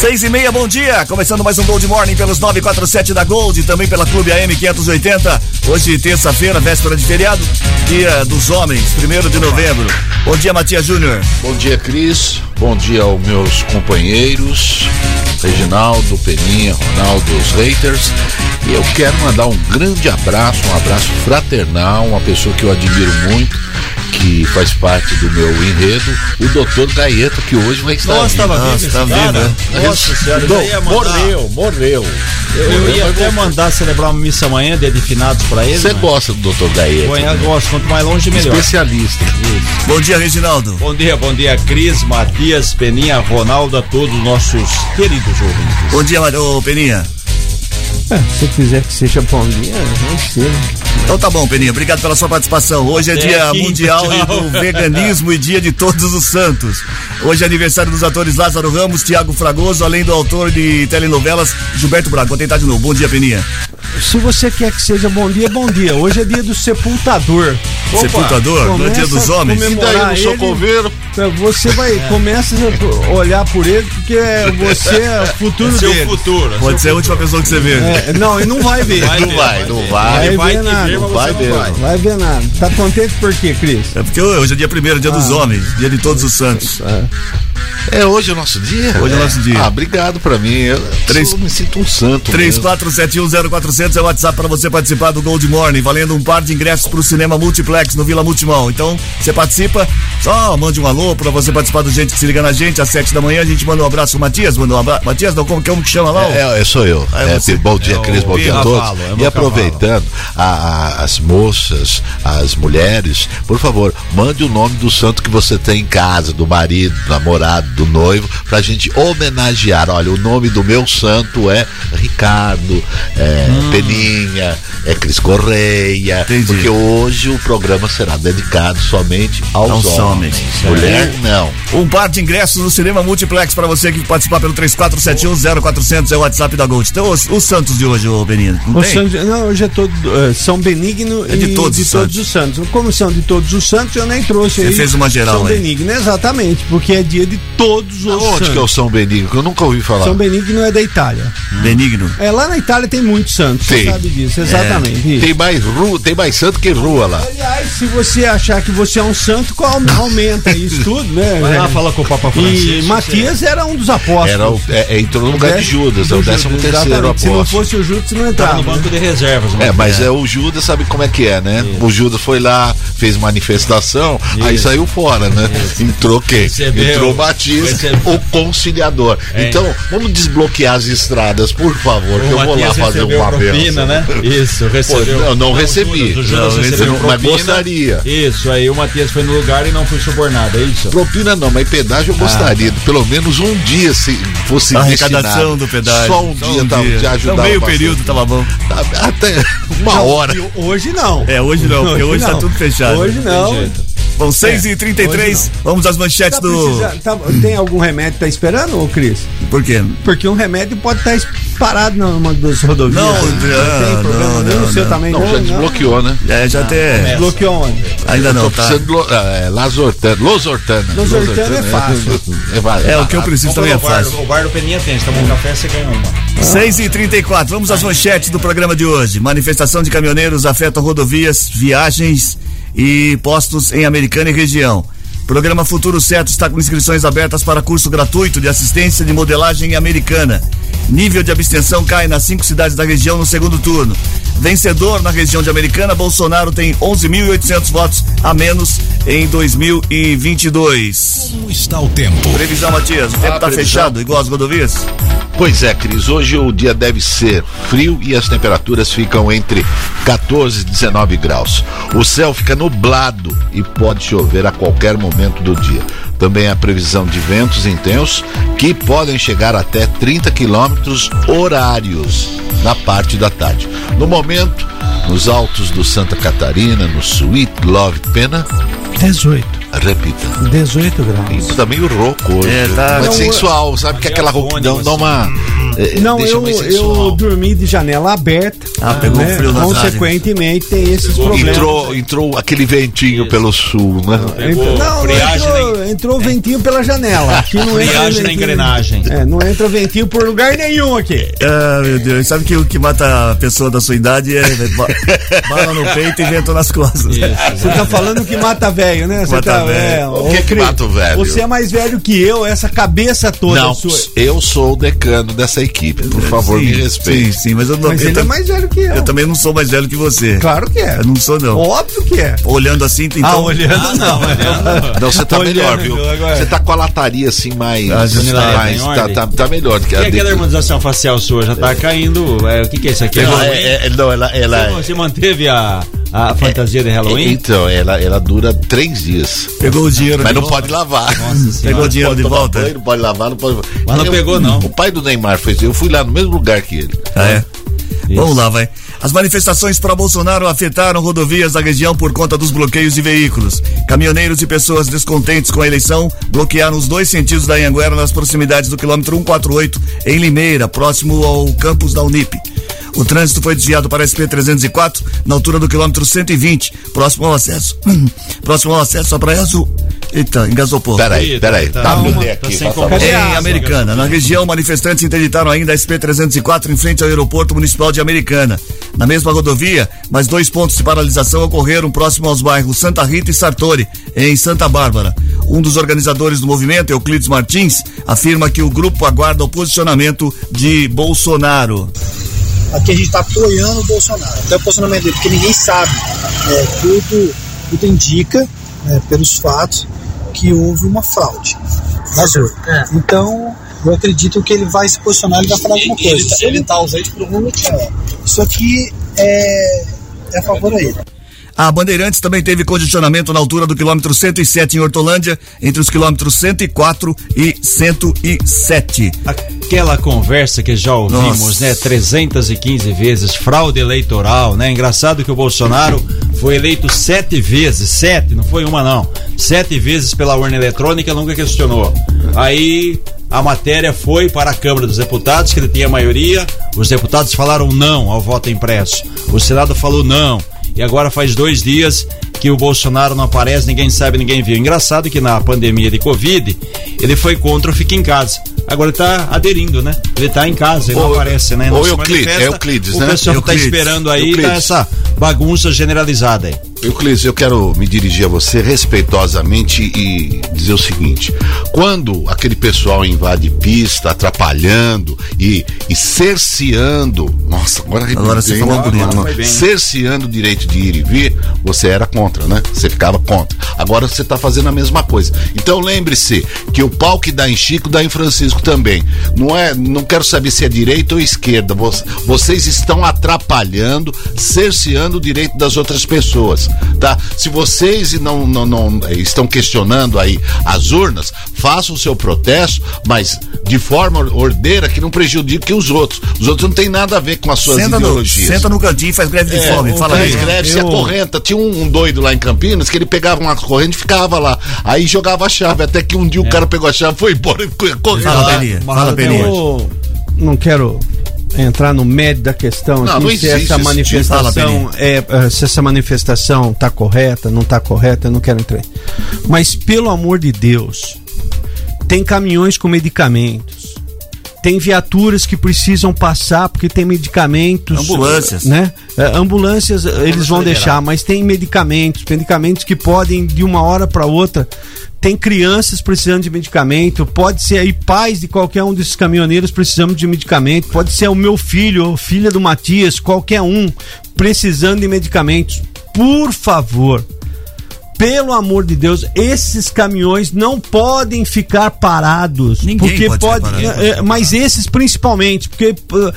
Seis e meia, bom dia. Começando mais um Gold Morning pelos 947 da Gold, também pela Clube AM 580. Hoje, terça-feira, véspera de feriado, dia dos homens, primeiro de novembro. Bom dia, Matias Júnior. Bom dia, Cris. Bom dia aos meus companheiros, Reginaldo, Peninha, Ronaldo, os haters. E eu quero mandar um grande abraço, um abraço fraternal, uma pessoa que eu admiro muito que faz parte do meu enredo, o doutor Gaeta, que hoje vai estar Nossa, vivo. tava vivo, tá vivo, né? Nossa senhora, eu ia mandar- morreu, morreu. Eu, eu Morreu, ia até voltou. mandar celebrar uma missa amanhã, dia de finados pra ele. Você mas- gosta do doutor Gaeta? Põe, né? eu gosto, quanto mais longe, melhor. Especialista. Bom dia, Reginaldo. Bom dia, bom dia, Cris, Matias, Peninha, Ronaldo, a todos os nossos queridos ouvintes. Bom dia, Mar- ô, Peninha. Se quiser que seja bom dia, vai ser. Então tá bom, Peninha. Obrigado pela sua participação. Hoje é Até dia quinta, mundial e do veganismo e dia de todos os santos. Hoje é aniversário dos atores Lázaro Ramos, Tiago Fragoso, além do autor de telenovelas Gilberto Braga. Vou tentar de novo. Bom dia, Peninha se você quer que seja bom dia, bom dia. Hoje é dia do sepultador. Opa, sepultador? Não é dia dos homens? comemorar daí no socoveiro? Então, você vai, é. começa a olhar por ele, porque é você é o futuro é seu dele. futuro. É Pode seu ser futuro. a última pessoa que você vê. É, não, e não vai ver. Não, vai, não vai, não vai. Ver nada. Vai ver. Nada. Tá contente por quê, Cris? É porque hoje é dia primeiro, dia ah. dos homens, dia de todos os santos. É. é hoje é o nosso dia? Hoje é o nosso dia. Ah, obrigado pra mim. Eu, 3, eu me sinto um santo. 347104 900 é o WhatsApp para você participar do Gold Morning, valendo um par de ingressos para o cinema Multiplex no Vila Multimão. Então, você participa, só mande um alô para você participar do gente que se liga na gente às 7 da manhã. A gente manda um abraço pro Matias, manda um abraço. Matias, não, como que é um que chama lá? É, é sou eu. É, é, bom dia, é Cris, bom dia a todos. É e aproveitando, a, a, as moças, as mulheres, por favor, mande o nome do santo que você tem em casa, do marido, do namorado, do noivo, pra gente homenagear. Olha, o nome do meu santo é Ricardo. É, hum. Peninha, é Cris Correia, Entendi. porque hoje o programa será dedicado somente aos, Aos homens. homens. Mulher, não. Um par de ingressos no cinema Multiplex para você que participar pelo 34710400 é o WhatsApp da Gold. Então, os, os santos de hoje, ô Benino, não O tem? Santos- não, hoje é todo é, São Benigno É de e todos de os todos os santos. Como são de todos os santos, eu nem trouxe Você aí. fez uma geral São aí. Benigno, exatamente, porque é dia de todos os Onde santos. que é o São Benigno? Que eu nunca ouvi falar. São Benigno é da Itália. Benigno. É, lá na Itália tem muitos santos, você Tem. sabe disso, exatamente. isso. Tem mais rua, tem mais santo que rua lá. Aliás, se você achar que você é um santo, qual- aumenta isso tudo, né? Vai lá, É. fala com o Papa Francisco. E Matias era um dos apóstolos. Era o, é, é, entrou no lugar de Judas, é o décimo Judas, terceiro exatamente. Se não apóstolo. fosse o Judas, não entrava. no banco de reservas. É, mas é o Judas sabe como é que é, né? O Judas foi lá, fez manifestação, aí Isso. saiu fora, né? Entrou quem? Recebeu. Entrou o Batista, Recebeu. o conciliador. É. Então, vamos desbloquear as estradas, por favor, que eu vou lá fazer uma propina, benção. né? Isso, recebeu. Pô, não, não recebi. Judas, Não, recebeu mas gostaria. Isso, aí o Matias foi no lugar e não foi subornado, é isso? Propina não, mas pedágio eu Ah. gostaria. Pelo menos um dia se fosse A arrecadação do pedágio. Só um dia, tá, já ajudava Então, meio bastante. período tava bom. Até uma Não, hora. Hoje não. É, hoje não, porque hoje tá não. tudo fechado. Hoje não. Bom, 6h33, hoje vamos às manchetes Tá do. tá- tem algum remédio que tá esperando, ô Cris? Por quê? Porque um remédio pode estar parado numa das rodovias. Não, tem não, problema não, nenhum, não, o seu não. também Não, não. já desbloqueou, né? É, já até. Desbloqueou onde? Ainda não, tá? precisando de lo- é, Lasortana. Losortana. Losortana é fácil. É, vai- É, o que eu preciso também é fácil. o bar do Peninha tem, tomou um café, você ganha uma. 6h34, vamos às manchetes do programa de hoje. Manifestação de caminhoneiros afeta rodovias, viagens e postos em Americana e região. Programa Futuro Certo está com inscrições abertas para curso gratuito de assistência de modelagem americana. Nível de abstenção cai nas cinco cidades da região no segundo turno. Vencedor na região de Americana, Bolsonaro tem 11.800 votos a menos em 2022. Como está o tempo? Previsão, Matias. O tempo está fechado, igual as rodovias? Pois é, Cris. Hoje o dia deve ser frio e as temperaturas ficam entre 14 e 19 graus. O céu fica nublado e pode chover a qualquer momento do dia. Também há previsão de ventos intensos que podem chegar até 30 quilômetros horários na parte da tarde. No momento, nos altos do Santa Catarina, no Sweet Love Pena, 18. repita. 18 graus. Isso tá meio rouco hoje. É, tá. Mas Não, sensual, sabe que aquela rouquidão dá uma. É, Não, deixa eu, eu dormi de janela aberta. Ah, pegou né? frio nas Consequentemente, tem esses problemas. Entrou, entrou aquele ventinho pelo sul, né? Entrou- não, friagem entrou, entrou ventinho pela janela. Aqui não entra na ventinho- engrenagem. É, não entra ventinho por lugar nenhum aqui. Ah, meu Deus. Sabe que o que mata a pessoa da sua idade é ba- bala no peito e vento nas costas. Você tá falando que mata velho, né? Você Mata tá, velho. O que que mata o velho? Você é mais velho que eu, essa cabeça toda Não, sua. eu sou o decano dessa equipe. Por favor, me Sim, respeite. Sim, sim, mas eu não. Mas eu, ele é mais velho que eu. eu também não sou mais velho que você. Claro que é. Eu não sou, não. Óbvio que é. Olhando assim, então. Ah, olhando não. Não, você tá Olhando melhor, viu? agora. Você tá com a lataria assim mais. Ah, tá mais tá, tá, tá melhor. do que E a aquela de- harmonização facial sua já tá caindo. é, o que, que é isso aqui? Não, é- é- não, ela, ela, Você- Você manteve a, a fantasia de Halloween? Então, ela, ela dura três dias. Pegou o dinheiro Mas de não volta. pode lavar. Nossa Pegou o dinheiro Pode de volta? banho, não pode lavar, não pode. Mas não Eu- pegou, não. O pai do Neymar fez. Eu fui lá no mesmo lugar que ele. Ah, é? Vamos lá, vai. As manifestações para Bolsonaro afetaram rodovias da região por conta dos bloqueios de veículos. Caminhoneiros e pessoas descontentes com a eleição bloquearam os dois sentidos da Anhanguera nas proximidades do quilômetro 148, em Limeira, próximo ao campus da Unip. O trânsito foi desviado para a SP-304, na altura do quilômetro 120, próximo ao acesso. próximo ao acesso à Praia Azul. Eita, engasopou. Peraí, peraí. tá- Tá, tá WD sem aqui, faça Cadê Em? Americana, na região, manifestantes interditaram ainda a SP-304 em frente ao aeroporto municipal de Americana. Na mesma rodovia, mais dois pontos de paralisação ocorreram próximo aos bairros Santa Rita e Sartori, em Santa Bárbara. Um dos organizadores do movimento, Euclides Martins, afirma que o grupo aguarda o posicionamento de Bolsonaro. Aqui a gente está apoiando o Bolsonaro, até o posicionamento dele, porque ninguém sabe. É, tudo, tudo indica, né, pelos fatos, que houve uma fraude nas urnas. Então, eu acredito que ele vai se posicionar, ele vai falar alguma coisa. Ele está ausente por algum motivo. Isso aqui é, é a favor a ele. A Bandeirantes também teve congestionamento na altura do quilômetro 107 em Hortolândia, entre os quilômetros 104 e 107. Aquela conversa que já ouvimos, Nossa. né? 315 vezes, fraude eleitoral, né? Engraçado que o Bolsonaro foi eleito sete vezes, sete, não foi uma não, sete vezes pela urna eletrônica, nunca questionou. Aí a matéria foi para a Câmara dos Deputados, que ele tinha maioria, os deputados falaram não ao voto impresso, o Senado falou não, e agora faz dois dias que o Bolsonaro não aparece, ninguém sabe, ninguém viu. Engraçado que na pandemia de Covid, ele foi contra o Fica em Casa. Agora ele tá aderindo, né? Ele tá em casa, ele não Ô, aparece, né? Não se Euclides, é Euclides, o né? pessoal tá Euclides. esperando aí, tá essa bagunça generalizada aí. Euclides, eu quero me dirigir a você respeitosamente e dizer o seguinte: quando aquele pessoal invade pista, atrapalhando e, e cerceando, nossa, agora Agora você falou né? bonito. Foi bem. cerceando o direito de ir e vir, você era contra, né? Você ficava contra. Agora você está fazendo a mesma coisa. Então lembre-se que o pau que dá em Chico dá em Francisco também. Não é, não quero saber se é direita ou esquerda. Vo- Vocês estão atrapalhando, cerceando o direito das outras pessoas, tá? Se vocês não, não, não eh, estão questionando aí as urnas, façam o seu protesto, mas de forma ordeira que não prejudique os outros. Os outros não têm nada a ver com as suas Senta no, ideologias. senta no cantinho e faz greve de É, fome. Fala faz aí. greve, se Eu- acorrenta. Tinha um, um doido lá em Campinas que ele pegava uma corrente e ficava lá. Aí jogava a chave. Até que um dia o cara pegou a chave, foi embora e correu Fala. Peninha. Fala, Peninha. Eu não quero entrar no médio da questão Não, aqui, não se essa manifestação é, eh, se essa manifestação tá correta, não tá correta, eu não quero entrar. Mas pelo amor de Deus, tem caminhões com medicamentos, tem viaturas que precisam passar porque tem medicamentos. Ambulâncias. Né? É, ambulâncias eh, eles vão deixar, mas tem medicamentos, medicamentos que podem de uma hora para outra. Tem crianças precisando de medicamento, pode ser aí pais de qualquer um desses caminhoneiros precisando de medicamento, pode ser o meu filho ou filha do Matias, qualquer um precisando de medicamentos. Por favor, pelo amor de Deus, esses caminhões não podem ficar parados. Ninguém porque pode pode, parado. é, é, mas esses principalmente, porque uh,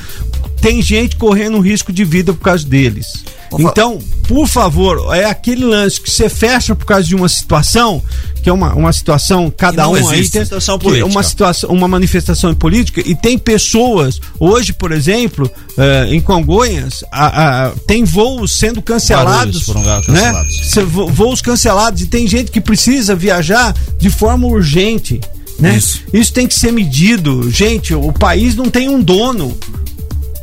tem gente correndo risco de vida por causa deles. Então, por favor, é aquele lance que você fecha por causa de uma situação, que é uma, uma situação, cada um aí tem situação é política. uma situação, uma manifestação política e tem pessoas, hoje, por exemplo, eh, em Congonhas, a- a- tem voos sendo cancelados, né? cancelados. Cê- vo- voos cancelados e tem gente que precisa viajar de forma urgente, né? Isso. tem que ser medido. Gente, o país não tem um dono.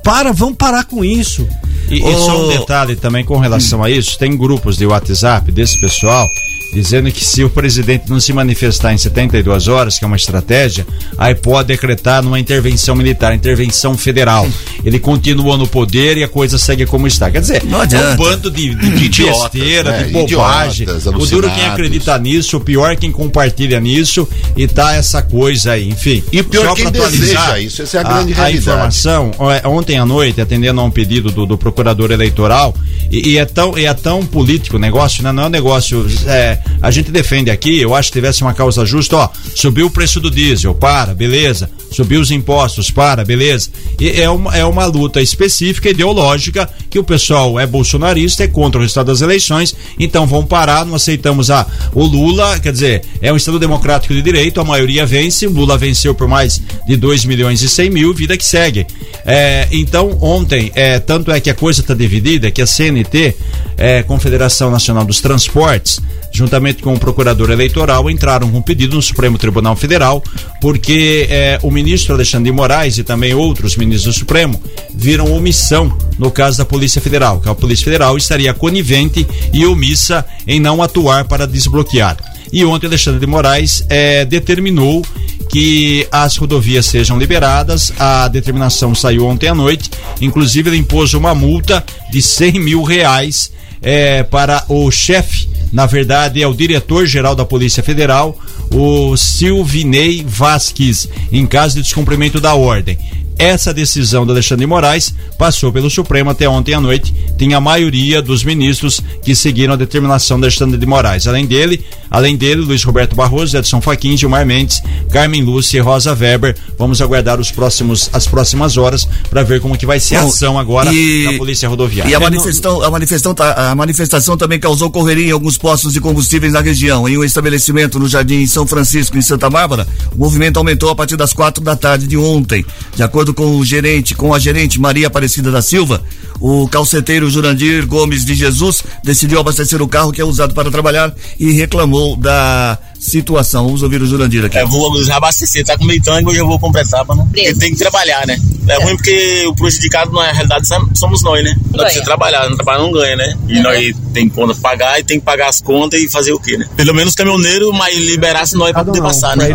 Para, vamos parar com isso. E, e só um detalhe também com relação a isso: tem grupos de WhatsApp desse pessoal dizendo que se o presidente não se manifestar em 72 horas, que é uma estratégia, aí pode decretar numa intervenção militar, intervenção federal. Ele continua no poder e a coisa segue como está. Quer dizer, é um bando de, de, de Idiotas, besteira, né? de bobagem. Idiotas, o duro quem acredita nisso, o pior quem compartilha nisso e tá essa coisa aí, enfim. E o pior Só quem deseja isso, essa é a grande realidade. informação, ó, é, ontem à noite, atendendo a um pedido do, do procurador eleitoral, e, e é, tão, e é tão político o negócio, né? Não é um negócio. é, a gente defende aqui, eu acho que tivesse uma causa justa, ó, subiu o preço do diesel, para, beleza. Subiu os impostos, para, beleza. E é uma, é uma luta específica, ideológica, que o pessoal é bolsonarista, é contra o resultado das eleições, então vão parar, não aceitamos a, o Lula, quer dizer, é um Estado democrático de direito, a maioria vence, o Lula venceu por mais de 2 milhões e 100 mil, vida que segue. É, então, ontem, é, tanto é que a coisa está dividida, que a CNT, é, Confederação Nacional dos Transportes, juntamente com o procurador eleitoral, entraram com um pedido no Supremo Tribunal Federal, porque é, o ministro Alexandre de Moraes e também outros ministros do Supremo viram omissão no caso da Polícia Federal, que a Polícia Federal estaria conivente e omissa em não atuar para desbloquear. E ontem Alexandre de Moraes eh, determinou que as rodovias sejam liberadas. A determinação saiu ontem à noite. Inclusive, ele impôs uma multa de 100 mil reais eh, para o chefe, na verdade, é o diretor-geral da Polícia Federal, o Silvinei Vasques, em caso de descumprimento da ordem. Essa decisão do Alexandre de Moraes passou pelo Supremo até ontem à noite. Tinha a maioria dos ministros que seguiram a determinação do Alexandre de Moraes. Além dele, além dele, Luiz Roberto Barroso, Edson Fachin, Gilmar Mendes, Carmen Lúcia e Rosa Weber. Vamos aguardar os próximos, as próximas horas para ver como que vai ser a ação agora e- da Polícia Rodoviária. E a manifestação, a, manifestação, tá- a manifestação também causou correria em alguns postos de combustíveis na região. Em um estabelecimento no Jardim São Francisco, em Santa Bárbara, o movimento aumentou a partir das quatro da tarde de ontem. De acordo com o gerente, com a gerente Maria Aparecida da Silva, o calceteiro Jurandir Gomes de Jesus decidiu abastecer o carro que é usado para trabalhar e reclamou da situação. Vamos ouvir o Jurandir aqui. É, vou já abastecer, tá com meio tanque, hoje eu vou completar, pra não. Porque tem que trabalhar, né? É, ruim porque o prejudicado, na realidade, somos nós, né? Nós precisamos trabalhar, não trabalhar não ganha, né? E nós tem conta pra pagar e tem que pagar as contas e fazer o quê, né? Pelo menos o caminhoneiro, mas liberasse nós pra poder passar, né?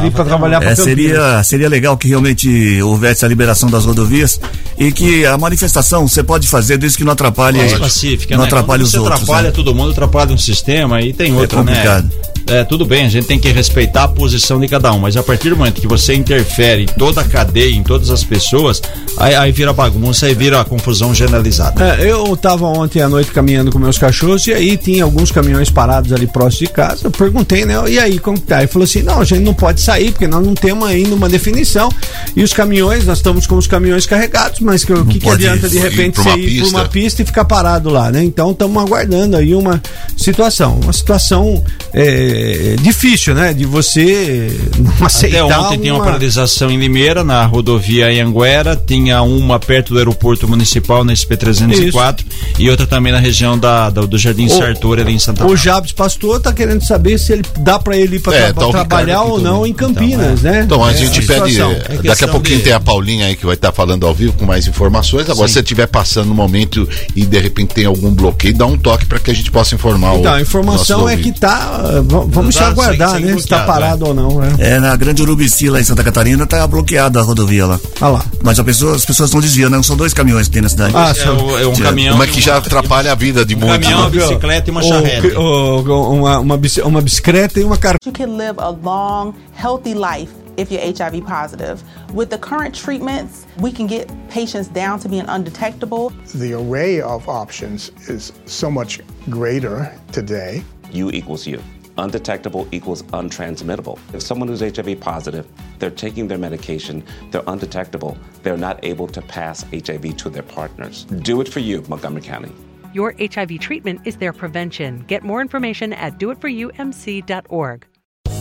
É, seria, seria legal que realmente houvesse a liberação das rodovias e que a manifestação você pode fazer desde que não atrapalhe, mais pacífica, não né? atrapalhe Quando os você outros. atrapalha né? todo mundo, atrapalha um sistema e tem outra, complicado. né? É, tudo bem, a gente tem que respeitar a posição de cada um, mas a partir do momento que você interfere em toda a cadeia, em todas as pessoas, aí, aí vira bagunça e vira confusão generalizada. É, eu tava ontem à noite caminhando com meus cachorros e aí tinha alguns caminhões parados ali próximo de casa. Eu perguntei, né? E aí, como que tá? Ele falou assim: não, a gente não pode sair porque nós não temos ainda uma definição. E os caminhões, nós estamos com os caminhões carregados, mas que- o que, que adianta de ir repente pra você ir por uma pista. pista e ficar parado lá, né? Então estamos aguardando aí uma situação. Uma situação é, difícil, né? De você não aceitar. Até ontem tinha uma paralisação em Limeira, na rodovia Anhanguera, tinha uma perto do aeroporto municipal na SP-304 e outra também na região da, da- do Jardim O- Sartori ali em Santa O Jabes Pastor tá querendo saber se ele dá pra ele ir pra É, tra- tá trabalhar ou não em Campinas, né? Então a É gente pede. daqui a pouquinho tem a Paulinha aí que vai estar falando ao vivo com mais informações. Agora, Sim. se você estiver passando no momento e de repente tem algum bloqueio, dá um toque para que a gente possa informar o. Então, a informação é que tá. Vamos Dá aguardar, sem- sem né? Se tá bloqueado, parado ou não, né? É, na Grande Urubici, lá em Santa Catarina, tá bloqueada a rodovia lá. Ah lá. Mas a pessoa, as pessoas estão desviando, não são dois caminhões que tem na cidade. Ah, É o- é um caminhão Como é que já atrapalha a vida de muitos. caminhão, né? uma bicicleta e uma charrete. uma, uma, uma bicicleta e uma car... You can live a long, healthy life if you're HIV positive. With the current treatments, we can get patients down to being undetectable. The array of options is so much greater today. You equals you. Undetectable equals untransmittable. If someone who's HIV positive, they're taking their medication, they're undetectable, they're not able to pass HIV to their partners. Do it for you, Montgomery County. Your HIV treatment is their prevention. Get more information at doitforyoumc.org.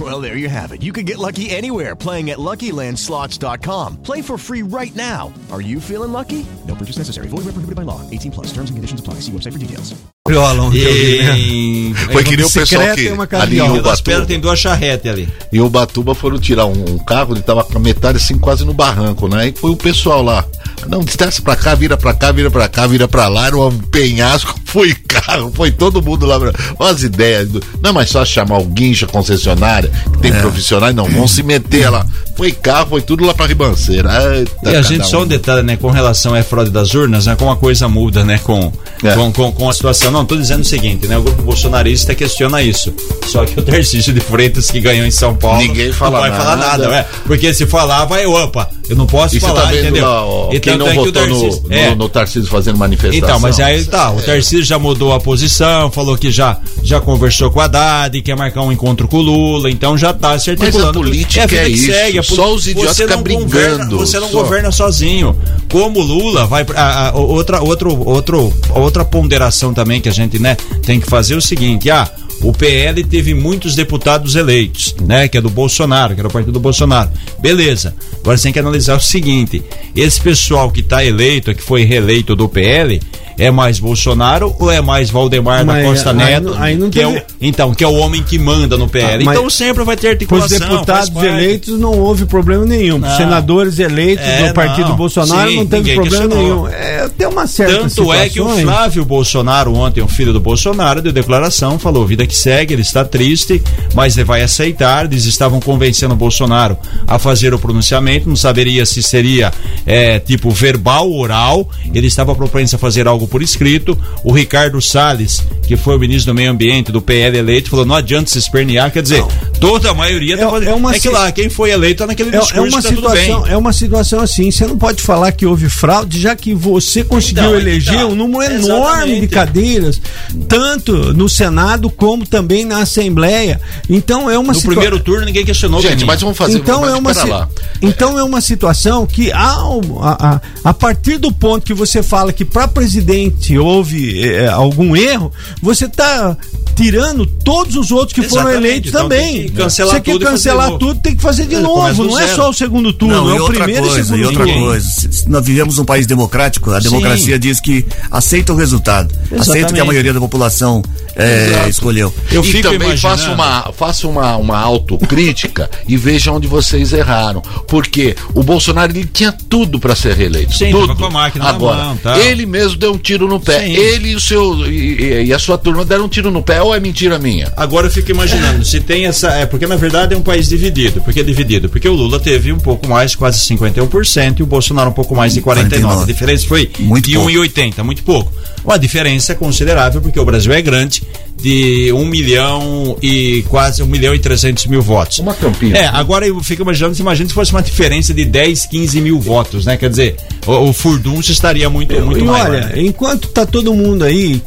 Well, there you have it. You can get lucky anywhere playing at LuckyLandSlots.com. Play for free right now. Are you feeling lucky? No purchase necessary. Void where prohibited by law. 18 plus. Terms and conditions apply. See website for details. Violão que né? E... Foi que nem o pessoal que ali em Ubatuba, tem duas charretes ali. em Ubatuba foram tirar um, um carro, ele tava com a metade assim quase no barranco, né? E foi o pessoal lá. Não, desce pra cá, vira pra cá, vira pra cá, vira pra lá, era um penhasco, foi carro, foi todo mundo lá. Pra... Olha as ideias. do- Não é mais só chamar o guincha concessionária, que tem profissionais, não, vão se meter lá. Foi carro, foi tudo lá pra ribanceira. Eita, E a gente, só um detalhe, né, com relação à fraude das urnas, né, como a coisa muda, né, com, É. com, com, com a situação. Não, tô dizendo o seguinte, né, o grupo bolsonarista questiona isso. Só que o Tarcísio de Freitas que ganhou em São Paulo. Ninguém fala não vai falar nada. nada, é. Porque se falar, vai, opa, eu não posso E você falar, tá entendeu? lá, ó, E quem não é que o votou no, Tarcísio- no, é. no Tarcísio fazendo manifestação. Então, mas aí tá, o Tarcísio já mudou a posição, falou que já, já conversou com a Haddad, quer marcar um encontro com o Lula, então já tá se Mas articulando. a política a vida é que isso, segue, a só os idiotas você ficam não governa- Você não só. governa sozinho. Como o Lula vai a, a, outra outro outro outra ponderação também que a gente, né, tem que fazer é o seguinte, ah, o PL teve muitos deputados eleitos, né? Que é do Bolsonaro, que era o partido do Bolsonaro. Beleza. Agora você tem que analisar o seguinte: esse pessoal que está eleito, que foi reeleito do PL, é mais Bolsonaro ou é mais Valdemar da Mas Costa aí Neto? não- aí não que é o, então, que é o homem que manda no PL. Ah, então sempre vai ter Os articulação. deputados faz parte. eleitos não houve problema nenhum. Os Não. senadores eleitos É, do partido não. Bolsonaro Sim, não teve problema questionou. nenhum. É, tem uma certa Tanto é que o Flávio Bolsonaro, ontem, o filho do Bolsonaro, deu declaração, falou: vida que segue, ele está triste, mas ele vai aceitar. Eles estavam convencendo o Bolsonaro a fazer o pronunciamento, não saberia se seria é, tipo verbal, oral. Ele estava propenso a fazer algo por escrito. O Ricardo Salles, que foi o ministro do Meio Ambiente do PL eleito, falou: não adianta se espernear. Quer dizer, toda a maioria tá fazendo. É, uma que si- lá, quem foi eleito tá naquele É, discurso é uma que tá tudo bem. situação, é uma situação assim, você não pode falar que houve fraude, já que você conseguiu Então, eleger então, um número enorme exatamente. de cadeiras, tanto no Senado como também na Assembleia. Então é uma No situa- primeiro turno ninguém questionou. Gente, mas vamos fazer então é uma lá. então é uma situação que ao, a, a, a partir do ponto que você fala que para presidente houve eh, algum erro, você está tirando todos os outros que foram Exatamente, eleitos então também. tem que cancelar você quer cancelar tudo, tem que fazer de É, novo. Não é zero. só o segundo turno, Não, é o outra primeiro coisa, e segundo e outra turno. coisa. Nós vivemos um país democrático, a democracia diz que aceita o resultado. Aceita o que a Exatamente. maioria da população é, escolheu. Eu e fico também imaginando- faça uma, faça uma, uma autocrítica e veja onde vocês erraram. Porque o Bolsonaro ele tinha tudo para ser reeleito. Sim, tudo. com a máquina na Agora, mão, tal. ele mesmo deu um tiro no pé. Sim. Ele e o seu e, e- a sua turma deram um tiro no pé. Ou é mentira minha? Agora eu fico imaginando, se tem essa. É porque na verdade é um país dividido. Por que dividido? Porque o Lula teve um pouco mais, quase 51%, e o Bolsonaro um pouco mais de 49%. A 49. diferença foi Muito de pouco. 1,80, muito pouco. Uma diferença considerável, porque o Brasil é grande, de 1 milhão e quase 1 milhão e 300 mil votos. Uma campinha. É, agora eu fico imaginando, se imagina se fosse uma diferença de 10, 15 mil votos, né? Quer dizer, o, o furdunço estaria muito, muito e maior. olha, né? enquanto tá todo mundo aí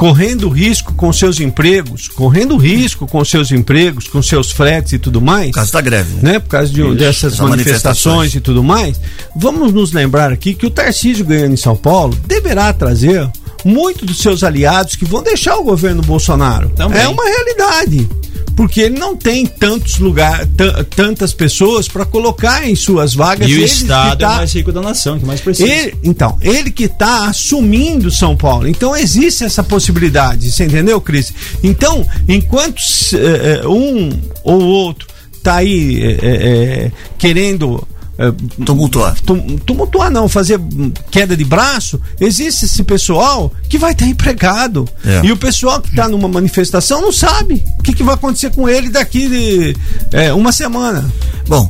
correndo risco com seus empregos, correndo risco com seus empregos, com seus fretes e tudo mais. Por causa da greve, né? né? Por causa de, dessas das manifestações, manifestações. e tudo mais. Vamos nos lembrar aqui que o Tarcísio ganhando em São Paulo deverá trazer muito dos seus aliados que vão deixar o governo Bolsonaro. Também. É uma realidade. porque ele não tem tantos lugares, tantas pessoas para colocar em suas vagas. E o Estado tá, é o mais rico da nação, que mais precisa. Ele, então, ele que está assumindo São Paulo. Então existe essa possibilidade, você entendeu, Cris? Então, enquanto uh, um ou outro tá aí uh, querendo é, tumultuar. Tumultuar não, fazer queda de braço, existe esse pessoal que vai estar empregado. É. E o pessoal que está numa manifestação não sabe o que, que, vai acontecer com ele daqui de é, uma semana. Bom,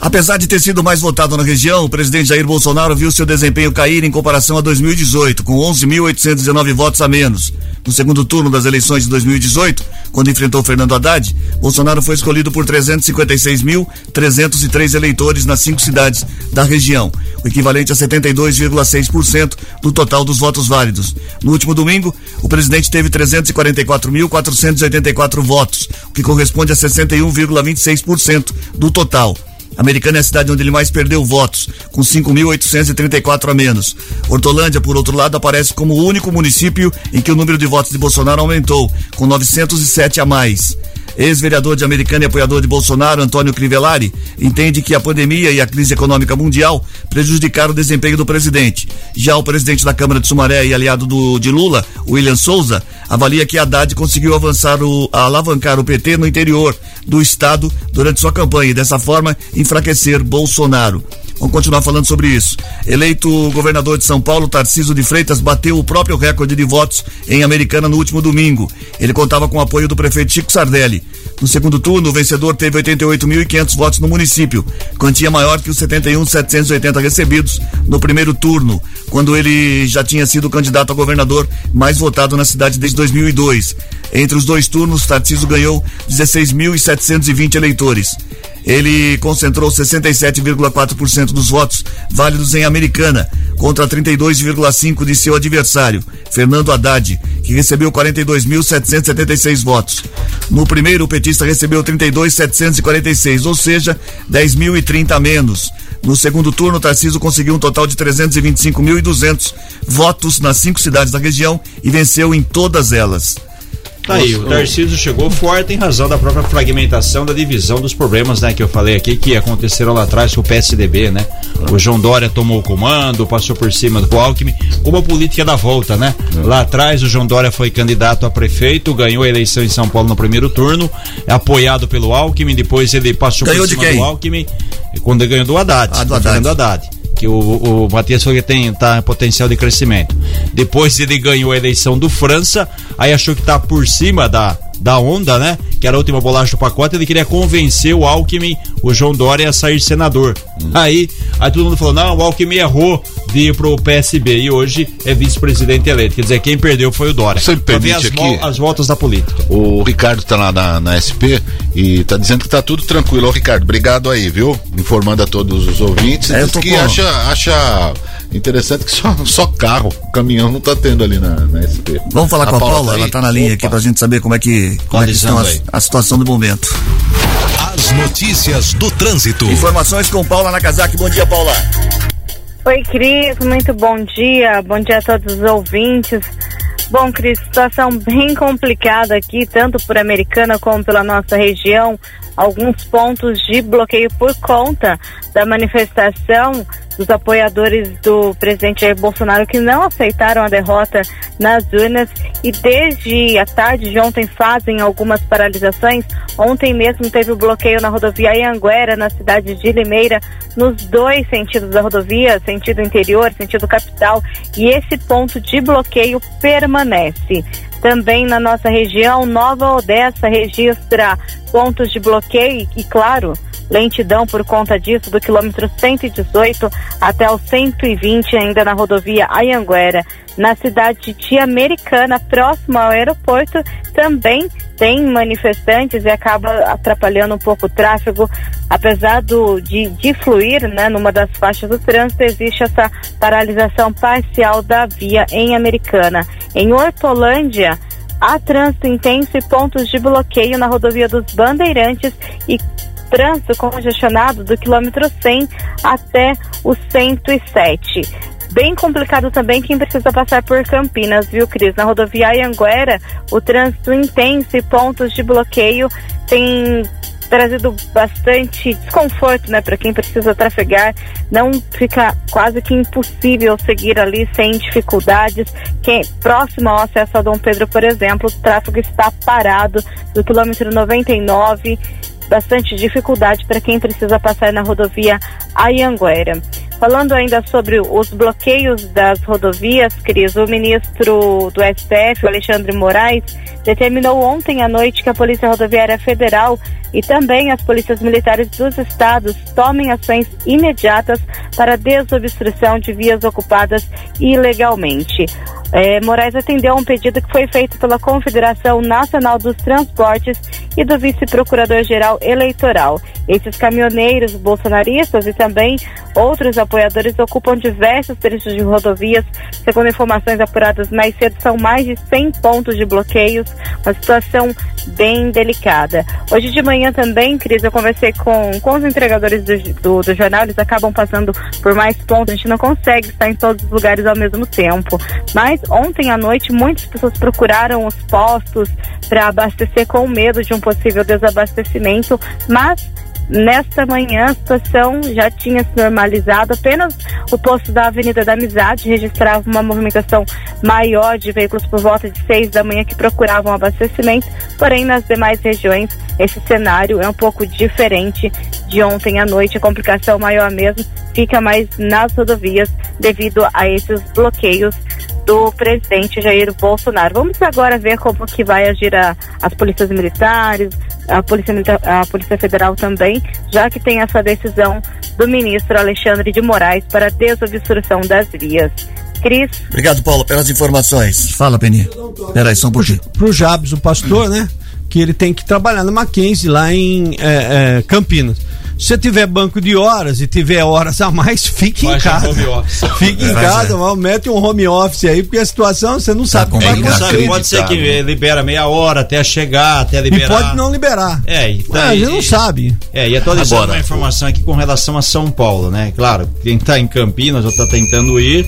Apesar de ter sido mais votado na região, o presidente Jair Bolsonaro viu seu desempenho cair em comparação a 2018, com 11.819 votos a menos. No segundo turno das eleições de 2018, quando enfrentou Fernando Haddad, Bolsonaro foi escolhido por 356.303 eleitores nas cinco cidades da região, o equivalente a 72,6% do total dos votos válidos. No último domingo, o presidente teve 344.484 votos, o que corresponde a 61,26% do total. Americana é a cidade onde ele mais perdeu votos, com 5.834 a menos. Hortolândia, por outro lado, aparece como o único município em que o número de votos de Bolsonaro aumentou, com 907 a mais. Ex-vereador de Americana e apoiador de Bolsonaro, Antônio Crivellari, entende que a pandemia e a crise econômica mundial prejudicaram o desempenho do presidente. Já o presidente da Câmara de Sumaré e aliado do, de Lula, William Souza, avalia que Haddad conseguiu avançar o, alavancar o PT no interior do estado durante sua campanha e, dessa forma, enfraquecer Bolsonaro. Vamos continuar falando sobre isso. Eleito governador de São Paulo, Tarciso de Freitas bateu o próprio recorde de votos em Americana no último domingo. Ele contava com o apoio do prefeito Chico Sardelli. No segundo turno, o vencedor teve 88.500 votos no município, quantia maior que os 71.780 recebidos no primeiro turno, quando ele já tinha sido candidato a governador mais votado na cidade desde 2002. Entre os dois turnos, Tarciso ganhou 16.720 eleitores. Ele concentrou 67,4% dos votos válidos em Americana, contra 32,5% de seu adversário, Fernando Haddad, que recebeu 42.776 votos. No primeiro, o petista recebeu 32.746, ou seja, 10.030 a menos. No segundo turno, Tarciso conseguiu um total de 325.200 votos nas cinco cidades da região e venceu em todas elas. Tá aí, o Tarcísio chegou forte em razão da própria fragmentação da divisão dos problemas, né, que eu falei aqui que aconteceram lá atrás com o PSDB, né? O João Dória tomou o comando, passou por cima do Alckmin, como a política da volta, né? É. Lá atrás o João Dória foi candidato a prefeito, ganhou a eleição em São Paulo no primeiro turno, apoiado pelo Alckmin, depois ele passou ganhou por cima de quem? do Alckmin, quando ele ganhou do Haddad. Ah, do Haddad. Do Haddad que o, o Matias que tem tá, potencial de crescimento. Depois ele ganhou a eleição do França, aí achou que tá por cima da, da onda, né? Que era a última bolacha do pacote, ele queria convencer o Alckmin, o João Dória, a sair senador. Uhum. Aí, aí todo mundo falou: não, o Alckmin errou de ir pro PSB e hoje é vice-presidente eleito. Quer dizer, quem perdeu foi o Dória. Você me permite as, aqui, as voltas da política. O Ricardo tá lá na, na SP e tá dizendo que tá tudo tranquilo. Ô, Ricardo, obrigado aí, viu? Informando a todos os ouvintes. É, que com... acha, acha interessante que só, só carro, caminhão não tá tendo ali na, na SP. Vamos falar a com a Paula, tá ela tá na linha Opa. aqui pra gente saber como é que, como é que estão a, a situação do momento. As notícias do trânsito. Informações com Paula Nakazaki. Bom dia, Paula. Oi, Cris, muito bom dia. Bom dia a todos os ouvintes. Bom, Cris, situação bem complicada aqui, tanto por Americana como pela nossa região. Alguns pontos de bloqueio por conta da manifestação dos apoiadores do presidente Jair Bolsonaro que não aceitaram a derrota nas urnas e desde a tarde de ontem fazem algumas paralisações. Ontem mesmo teve o bloqueio na rodovia Anhanguera, na cidade de Limeira, nos dois sentidos da rodovia, sentido interior, sentido capital, e esse ponto de bloqueio permanece. Também na nossa região, Nova Odessa registra pontos de bloqueio e, claro, lentidão por conta disso do quilômetro 118 até o 120 ainda na rodovia Ayanguera. Na cidade de Americana, próximo ao aeroporto, também tem manifestantes e acaba atrapalhando um pouco o tráfego. Apesar do, de, de fluir né, numa das faixas do trânsito, existe essa paralisação parcial da via em Americana. Em Hortolândia, há trânsito intenso e pontos de bloqueio na rodovia dos Bandeirantes e trânsito congestionado do quilômetro 100 até o 107. Bem complicado também quem precisa passar por Campinas, viu, Cris? Na rodovia Anguera, o trânsito intenso e pontos de bloqueio tem trazido bastante desconforto, né, para quem precisa trafegar. Não fica quase que impossível seguir ali sem dificuldades. Quem próximo ao acesso a Dom Pedro, por exemplo, o tráfego está parado do quilômetro 99 bastante dificuldade para quem precisa passar na rodovia Ayanguera. Falando ainda sobre os bloqueios das rodovias, Cris, o ministro do STF, Alexandre Moraes, determinou ontem à noite que a Polícia Rodoviária Federal e também as polícias militares dos estados tomem ações imediatas para desobstrução de vias ocupadas ilegalmente. É, Moraes atendeu a um pedido que foi feito pela Confederação Nacional dos Transportes e do Vice-Procurador-Geral Eleitoral. Esses caminhoneiros bolsonaristas e também outros apoiadores ocupam diversos trechos de rodovias. Segundo informações apuradas mais cedo, são mais de 100 pontos de bloqueios, uma situação bem delicada. Hoje de manhã também, Cris, eu conversei com, com os entregadores do, do, do jornal, eles acabam passando por mais pontos, a gente não consegue estar em todos os lugares ao mesmo tempo. Mas ontem à noite, muitas pessoas procuraram os postos para abastecer com medo de um possível desabastecimento, mas Nesta manhã, a situação já tinha se normalizado. Apenas o posto da Avenida da Amizade registrava uma movimentação maior de veículos por volta de seis da manhã que procuravam abastecimento. Porém, nas demais regiões, esse cenário é um pouco diferente de ontem à noite. A complicação maior mesmo fica mais nas rodovias devido a esses bloqueios do presidente Jair Bolsonaro. Vamos agora ver como que vai agir a, as polícias militares, a polícia, a polícia Federal também, já que tem essa decisão do ministro Alexandre de Moraes para desobstrução das vias. Cris. Obrigado, Paulo, pelas informações. Fala, Peninha. Peraí, só um pouquinho. Pro Jabs, o pastor, né? Que ele tem que trabalhar no Mackenzie lá em é, é, Campinas. Se você tiver banco de horas e tiver horas a mais, fique em casa. Fique em É. casa, mas mete um home office aí, porque a situação você não sabe como vai Não sabe, acontecer. pode ser que libera meia hora até chegar, até E liberar. pode não liberar. É, e tá Ué, a gente não sabe. É, e atualizando Agora, uma informação aqui com relação a São Paulo, né? Claro, quem está em Campinas ou está tentando ir,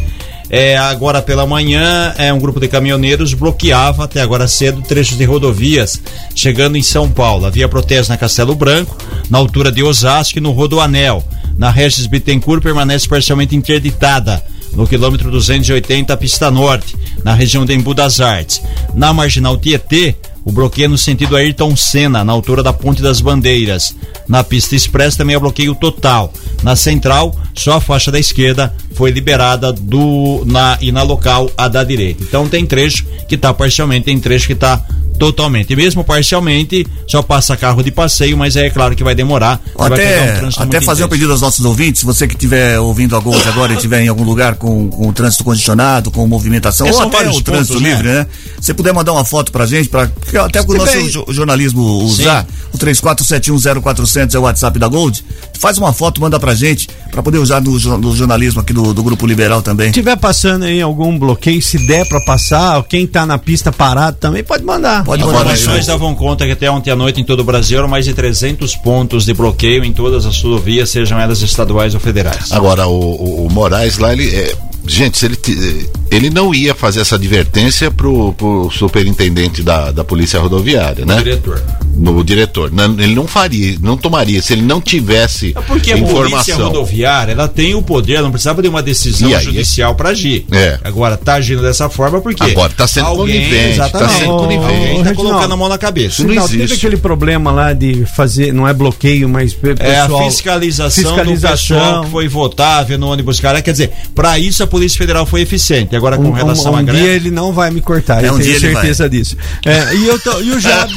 é, agora pela manhã, é, um grupo de caminhoneiros bloqueava até agora cedo trechos de rodovias chegando em São Paulo. Havia protesto na Castelo Branco, na altura de Osasco e no Rodoanel. Na Regis Bittencourt permanece parcialmente interditada no quilômetro 280 pista norte, na região de Embu das Artes. Na marginal Tietê, o bloqueio é no sentido Ayrton Senna, na altura da Ponte das Bandeiras. Na pista expressa também é bloqueio total. Na central, só a faixa da esquerda foi liberada do na e na local a da direita. Então tem trecho que está parcialmente, tem trecho que está totalmente. E mesmo parcialmente, só passa carro de passeio, mas é claro que vai demorar. Você vai um Até, trânsito até fazer um pedido aos nossos ouvintes, você que estiver ouvindo a Gold agora e estiver em algum lugar com, com o trânsito congestionado, com movimentação, É, ou até o trânsito pontos, né? livre, né? Se puder mandar uma foto pra gente, pra, até Se o nosso jornalismo usar, o 34710400 é o WhatsApp da Gold, faz uma foto, manda pra gente, pra poder usar no, jo- no jornalismo aqui do, do Grupo Liberal também. Se tiver passando aí algum bloqueio, se der pra passar, quem tá na pista parado também, pode mandar. Pode Informações davam conta que até ontem à noite em todo o Brasil eram mais de 300 pontos de bloqueio em todas as rodovias, sejam elas estaduais ou federais. Agora, o, o- o Moraes lá, ele. é, gente, se ele, ele não ia fazer essa advertência pro, pro superintendente da, da Polícia Rodoviária, né? diretor. No diretor. Não, ele não faria, não tomaria, se ele não tivesse É Porque a polícia informação. rodoviária, ela tem o poder, não precisava de uma decisão aí? judicial para agir. É. Agora, tá agindo dessa forma porque. Agora, tá sendo alguém, conivente, tá Exatamente. sendo conivente. Alguém tá Reginaldo, colocando a mão na cabeça. Não, teve aquele problema lá de fazer, não é bloqueio, mas pe- É a pessoal, fiscalização, do fiscalização. pessoal que foi votar, vendo ônibus cara. Quer dizer, para isso a Polícia Federal foi eficiente. Agora, com Um, relação um, à um greve. dia ele não vai me cortar, É, eu um tenho certeza disso. É, e, eu tô- e o Jabs,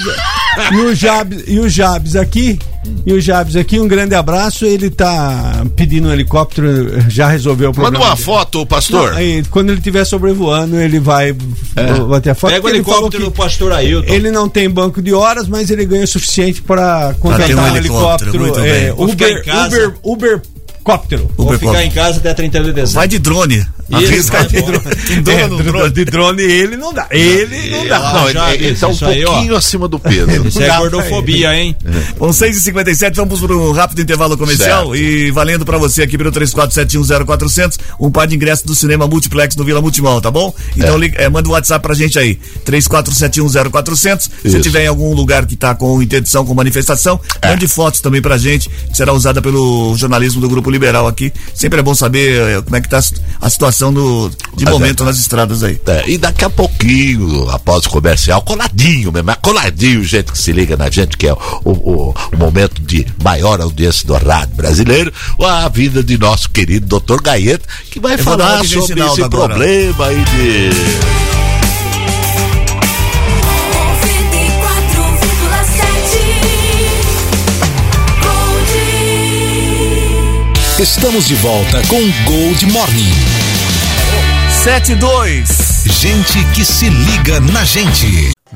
e o Jabs, e o Jabs aqui, e o Jabs aqui, um grande abraço. Ele tá pedindo um helicóptero, já resolveu o Manda problema. uma dele. foto, pastor. Não, aí, quando ele estiver sobrevoando, ele vai bater a foto. Pega o helicóptero do pastor Ailton. Ele não tem banco de horas, mas ele ganha o suficiente para contratar um um helicóptero, helicóptero. muito é, Uber. Uber, Uber, cóptero. Vou ficar em casa até 31 de dezembro. Vai de drone. Arrisca de drone. Em drone. De drone ele não dá. Ele não dá. Não, ele, ele tá um pouquinho acima do peso. Isso é gordofobia, hein? Bom, 6h57, vamos para um rápido intervalo comercial e valendo para você aqui pelo 34710400 um par de ingressos do cinema Multiplex no Vila Multimol, tá bom? Então liga- eh, manda o WhatsApp pra gente aí, 34710400. Se tiver em algum lugar que tá com interdição, com manifestação, mande fotos também pra gente, que será usada pelo jornalismo do Grupo Liberal aqui. Sempre é bom saber eh, como é que tá a situação do, de Mas momento é- nas estradas aí. É, e daqui a pouquinho, após o comercial, coladinho mesmo, é coladinho, gente que se liga na gente, que é o, o, o momento de maior audiência do rádio brasileiro, a vida de nosso querido doutor Gaeta, que vai Eu falar sobre esse agora. problema aí de. Estamos de volta com Gold Morning. 72. Gente que se liga na gente.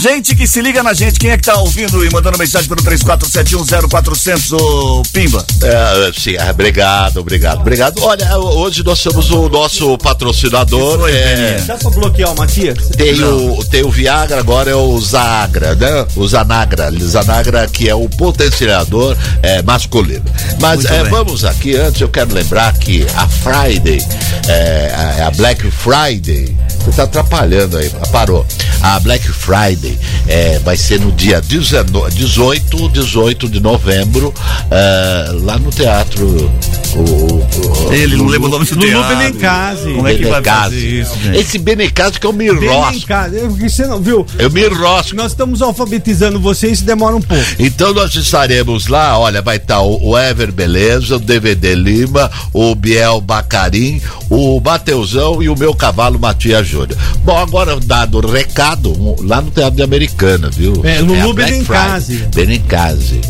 Gente que se liga na gente, quem é que tá ouvindo e mandando mensagem pelo 34710400, ô Pimba? É, sim, é, obrigado, obrigado, obrigado. Olha, hoje nós temos o nosso patrocinador. é, Dá pra bloquear o Matias? Tem o, tem o Viagra, agora é o Zagra, né? O Zanagra. Zanagra, que é o potenciador é, masculino. Mas é, vamos aqui, antes eu quero lembrar que a Friday, é, a, a Black Friday, você tá atrapalhando aí, parou. A Black Friday é, vai ser no dia 19, 18, 18 de novembro, é, lá no teatro. O, o- Ele não lembra o nome do teatro. Benencase. Como é que vai fazer isso, gente? Esse Benencase que eu me enrosco. Benencase. Eu- Você não viu? Eu me enrosco. Nós estamos alfabetizando vocês, isso demora um pouco. Então nós estaremos lá, olha, vai estar o, o Ever Beleza, o DVD Lima, o Biel Bacarim, o Mateusão e o meu cavalo Matias Júnior. Bom, agora dado o recado, lá no Teatro de Americana, viu? É, Lulu Black Benencase. Benencase.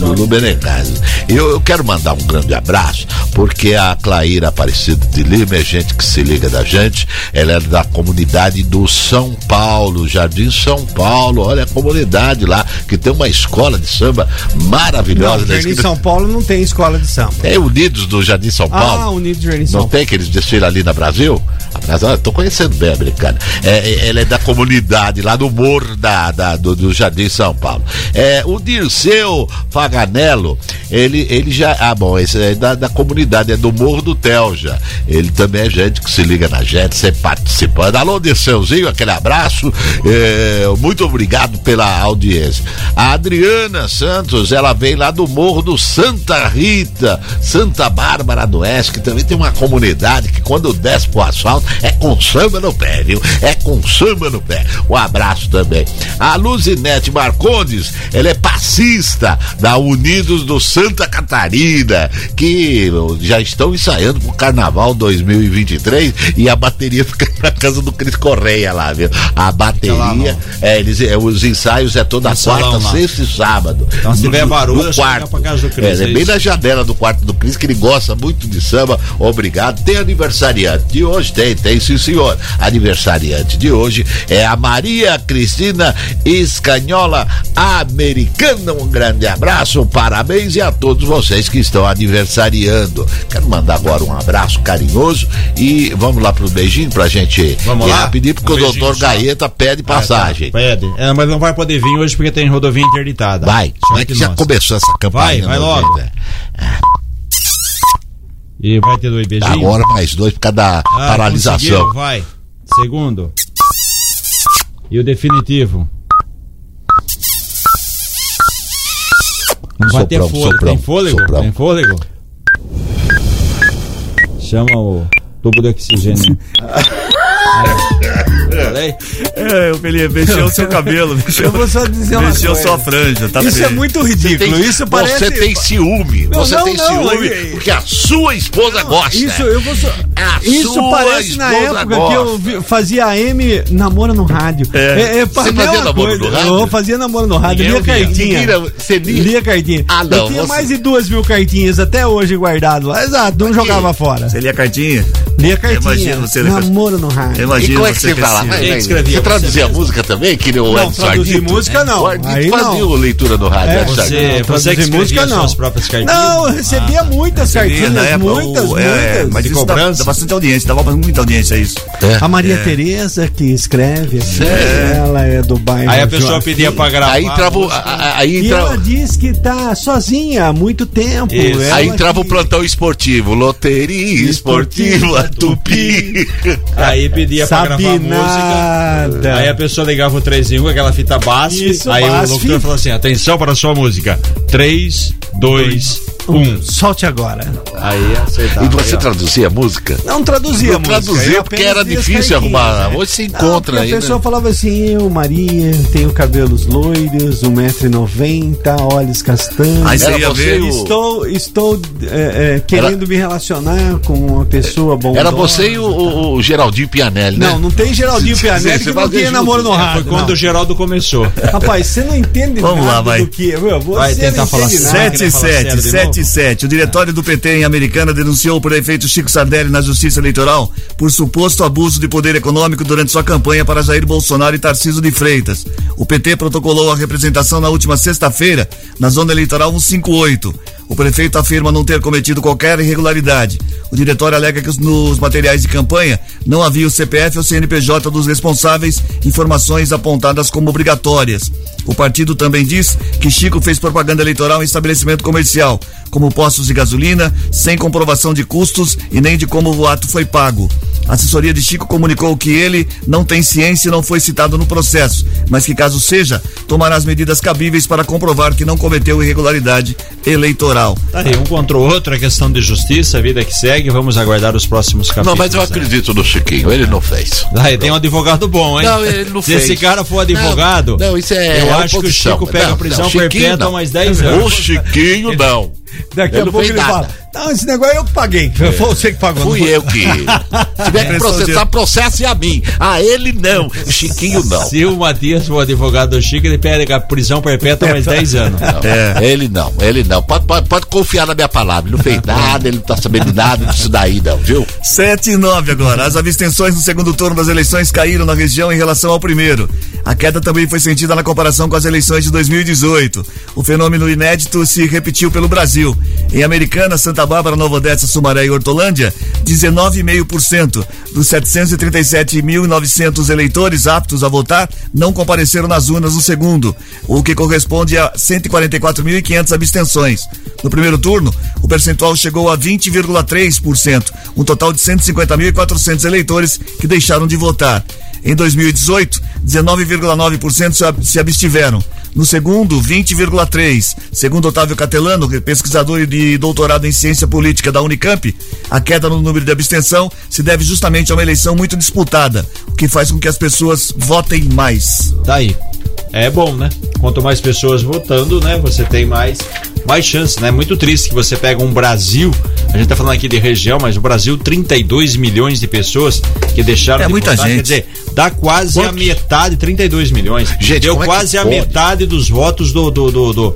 Lulu Benencase. E eu, eu quero mandar um grande abraço, porque a Claíra Aparecida de Lima é gente que se liga da gente, ela é da comunidade do São Paulo, Jardim São Paulo, olha a comunidade lá, que tem uma escola de samba maravilhosa. Não, Jardim. São Paulo não tem escola de samba. Tem Unidos do Jardim São Paulo. Ah, Unidos do Jardim São Não tem que eles desfilam ali na Brasil? A Brasil, eu tô conhecendo bem a americana. É, é, ela é da comunidade lá no morro da, da- do, do Jardim São Paulo. É, o Dirceu Faganello, ele, ele já. Ah, bom, esse é da, da comunidade, é do Morro do Telja. Ele também é gente que se liga na gente, sempre participando. Alô, Dirceuzinho, aquele abraço. É, muito obrigado pela audiência. A Adriana Santos, ela vem lá do Morro do Santa Rita, Santa Bárbara do Oeste, que também tem uma comunidade que quando desce pro asfalto é com samba no pé, viu? É com samba no pé. Um abraço também. A Luzinete Marcondes, ela é passista da Unidos do Santa Catarina, que já estão ensaiando pro Carnaval 2023 e a bateria fica na casa do Cris Correia lá, viu? A bateria, é, eles, é, os ensaios é toda No quarta, lá. sexta e sábado. Então, se No- tiver barulho, no é quarto. pra casa do Cris, É, é é bem na janela do quarto do Cris, que ele gosta muito de samba. Obrigado. Tem aniversariante de hoje? Tem, tem sim, senhor. Aniversariante de hoje é a Maria Cristina Escanhola Americana. Um grande abraço, parabéns e a todos vocês que estão aniversariando. Quero mandar agora um abraço carinhoso e vamos lá pro beijinho pra gente Vamos ir lá? rapidinho, porque Um o doutor só. Gaeta pede passagem. Ah, tá, pede. É, mas não vai poder vir hoje porque tem rodovia interditada. Vai, Só vai que já começou essa campanha. Vai, vai logo. gente? E vai ter dois beijinhos. Agora mais dois por causa da Ah, paralisação. vai. Segundo. E o definitivo. Não vai ter fôlego. Tem fôlego? Tem fôlego? Chama o tubo de oxigênio. É. Falei? É, o Pelinha, mexeu o seu cabelo, mexeu, Eu vou só dizer uma mexeu coisa. sua franja, tá Isso é feio. muito ridículo. Tem- isso parece. Você tem ciúme. Não, você não, tem não, ciúme é- porque a sua esposa gosta. Isso, eu vou só- A Isso sua parece na época que eu vi- fazia AM namoro no rádio. É. Você mim é fazia uma namoro coisa. no rádio? Eu fazia namoro no rádio, lia cartinha. Você lia? Lia cartinha. Ah, não, Eu tinha você- mais de duas mil cartinhas até hoje guardado lá. Exato, não jogava fora. Você lia cartinha? Lia cartinha. Imagina você ler namoro no rádio. E como é que você falava? Quem Você escrevia? traduzia a música também? Que nem o Não, Edson traduzir música não. Aí fazia não. leitura no rádio. É, Você, você que escrevia música, não. suas próprias cartinhas? Não, eu recebia muitas Recebia, cartinhas, muitas, o- é, muitas. Mas De cobrança? dá bastante audiência, dava muita audiência isso. A Maria É. Tereza que escreve, ela é do bairro. Aí a pessoa Joaquim. pedia pra gravar. Aí entrava, aí E entrava, ela diz que tá sozinha há muito tempo. Aí entrava o plantão esportivo. Loteria esportiva Tupi. Aí pedia pra gravar música. Nada. Aí a pessoa ligava o 3 em 1 com aquela fita BASF. Isso, aí BASF. o locutor falou assim: atenção para a sua música. 3, 2, 1. Solte agora. Aí acertava. E você Aí, traduzia a música? Não traduzia Não música, traduzia porque era difícil arrumar. né? Hoje você Não, encontra porque aí. A pessoa né? falava assim: eu, Maria, tenho cabelos loiros, 1,90m, olhos castanhos. Aí você Era ia você ver. e o- Estou, estou é, é, querendo me relacionar com uma pessoa bondosa. Era você e o, o- o Geraldinho Pianelli, né? Não, não tem Geraldinho Pianelli você que não tinha junto. namoro no É, rádio. foi quando não. o Geraldo começou. Rapaz, você não entende Vamos nada lá, vai. do que. Meu, você Vai tentar não falar entende sério. nada. queria falar sério de 7777. O diretório do PT em Americana denunciou o prefeito Chico Sardelli na Justiça Eleitoral por suposto abuso de poder econômico durante sua campanha para Jair Bolsonaro e Tarciso de Freitas. O PT protocolou a representação na última sexta-feira na zona eleitoral 158. O prefeito afirma não ter cometido qualquer irregularidade. O diretório alega que os- nos materiais de campanha não havia o CPF ou CNPJ dos responsáveis, informações apontadas como obrigatórias. O partido também diz que Chico fez propaganda eleitoral em estabelecimento comercial, como postos de gasolina, sem comprovação de custos e nem de como o ato foi pago. A assessoria de Chico comunicou que ele não tem ciência e não foi citado no processo, mas que caso seja, tomará as medidas cabíveis para comprovar que não cometeu irregularidade eleitoral. Tá aí, um contra o outro, é questão de justiça, a vida que segue. Vamos aguardar os próximos capítulos. Não, mas eu né? acredito no Chiquinho, ele não fez. Aí tem um advogado bom, hein? Não, ele não Se fez. esse cara for advogado, Não, não, isso é eu é acho que o oposição. Chico pega Não, prisão não, perpétua não. mais 10 anos. O Chiquinho não. Daqui a pouco ele fala: Não, esse negócio eu que paguei. Foi você que pagou. Fui eu que. Se tiver que processar, processe a mim. A ele não. Chiquinho não. Se o Matias for advogado do Chico, ele pega prisão perpétua mais 10 anos. Não, Ele não, ele não. Pode, pode, pode confiar na minha palavra. Ele não fez nada, ele não tá sabendo nada disso daí, não, viu? 7 e 9 agora. As abstenções no segundo turno das eleições caíram na região em relação ao primeiro. A queda também foi sentida na comparação com as eleições de 2018. O fenômeno inédito se repetiu pelo Brasil. Em Americana, Santa Bárbara, Nova Odessa, Sumaré e Hortolândia, 19,5% dos 737.900 eleitores aptos a votar não compareceram nas urnas no segundo, o que corresponde a 144.500 abstenções. No primeiro turno, o percentual chegou a 20,3%, um total de 150.400 eleitores que deixaram de votar. Em 2018, 19,9% se ab- se abstiveram. No segundo, 20,3%. Segundo Otávio Catelano, pesquisador de doutorado em ciência política da Unicamp, a queda no número de abstenção se deve justamente a uma eleição muito disputada, o que faz com que as pessoas votem mais. Tá aí. É bom, né? Quanto mais pessoas votando, né? Você tem mais, mais chance, né? Muito triste que você pega um Brasil, a gente tá falando aqui de região, mas o Brasil, 32 milhões de pessoas que deixaram É de muita votar. gente. Quer dizer, dá quase a metade, 32 milhões. Gente, Deu é quase a pode? metade dos votos do, do, do, do,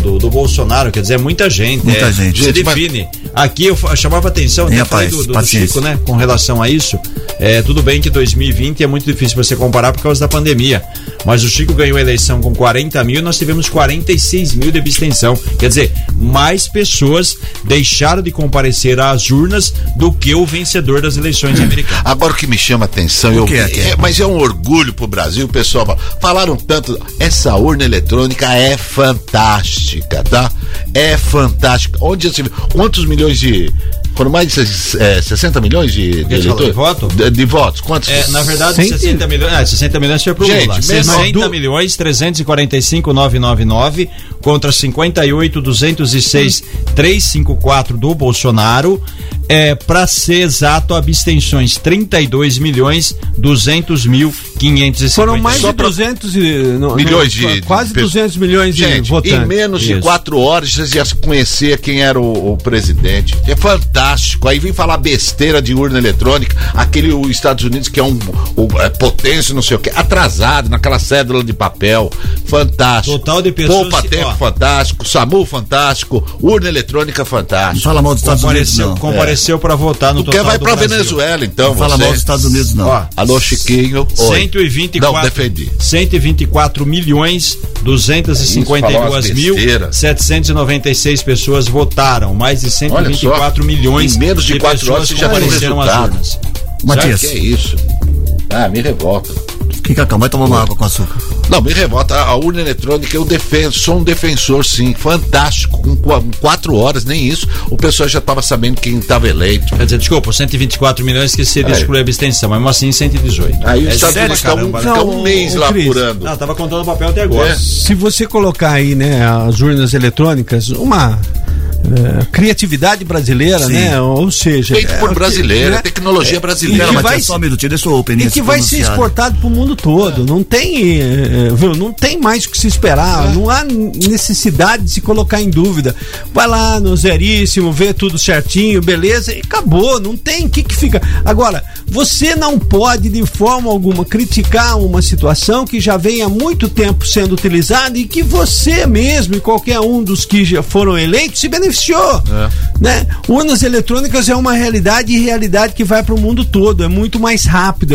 do, do- Bolsonaro. Quer dizer, é muita gente. Muita é, gente. Se Gente, mas- define. Aqui eu chamava atenção, até falei do, do, do. Chico, né? Com relação a isso. É, tudo bem que 2020 é muito difícil você comparar por causa da pandemia. Mas o Chico ganhou a eleição com 40 mil, nós tivemos 46 mil de abstenção. Quer dizer, mais pessoas deixaram de comparecer às urnas do que o vencedor das eleições americanas. Agora o que me chama a atenção, eu, é, que é? é, mas é um orgulho pro Brasil, pessoal. fala- Falaram tanto, essa urna eletrônica é fantástica, tá? É fantástica. Onde já se viu? Quantos milhões de Foram mais de é, 60 milhões de, de eleitores? De voto? De, de, votos. Quantos? É, na verdade, 60 milhões. Ah, 60 milhões foi pro Gente, Lula. 60 do... milhões 345 999 contra 58 206 354 do Bolsonaro. É, para ser exato, abstenções 32 milhões 200 mil 550. Foram mais de 200 e, não, milhões de quase de 200 milhões Gente, de votantes. Em menos Isso. de quatro horas você já conhecia quem era o, o, presidente. É fantástico. Aí vem falar besteira de urna eletrônica, aquele os Estados Unidos que é um o, é, potência, não sei o que, atrasado naquela cédula de papel. Fantástico. Total de pessoas. Poupa tempo ó. fantástico, SAMU fantástico, urna eletrônica fantástico. Fala mal dos Estados Unidos. Não. Compareceu é. para votar no tu total. Quer vai para Venezuela então. Não fala mal dos Estados Unidos não. Ó, Alô Chiquinho. Oi. 124, não, defendi. 124 milhões 252 mil 796 pessoas votaram. Mais de 124 milhões em menos de, de 4 horas já apareceram as urnas. Matias. Que é isso? Ah, me revolta. Fica calmo, vai tomar uma água com açúcar. Não, me revolta. A urna eletrônica eu defendo, sou um defensor, sim. Fantástico. Com quatro horas, nem isso, o pessoal já estava sabendo quem estava eleito. Quer dizer, desculpa, 124 milhões que seria é. excluir a abstenção, mas mesmo assim 118. Aí os é Estados Unidos fica um, um mês lá apurando. Não, tava contando o papel até agora. É. Se você colocar aí, né, as urnas eletrônicas, uma é, criatividade brasileira, Sim. né? Ou seja, feito por é, brasileiro, né? tecnologia brasileira. Mas vai, só um minutinho, deixa o E que vai ser exportado para o mundo todo. Não tem, é, não tem mais o que se esperar. Não há necessidade de se colocar em dúvida. Vai lá no zeríssimo, vê tudo certinho, beleza e acabou. Não tem o que que fica. Agora, você não pode de forma alguma criticar uma situação que já vem há muito tempo sendo utilizada e que você mesmo e qualquer um dos que já foram eleitos se beneficia beneficiou. É. Né? Urnas eletrônicas é uma realidade e realidade que vai para o mundo todo. É muito mais rápido.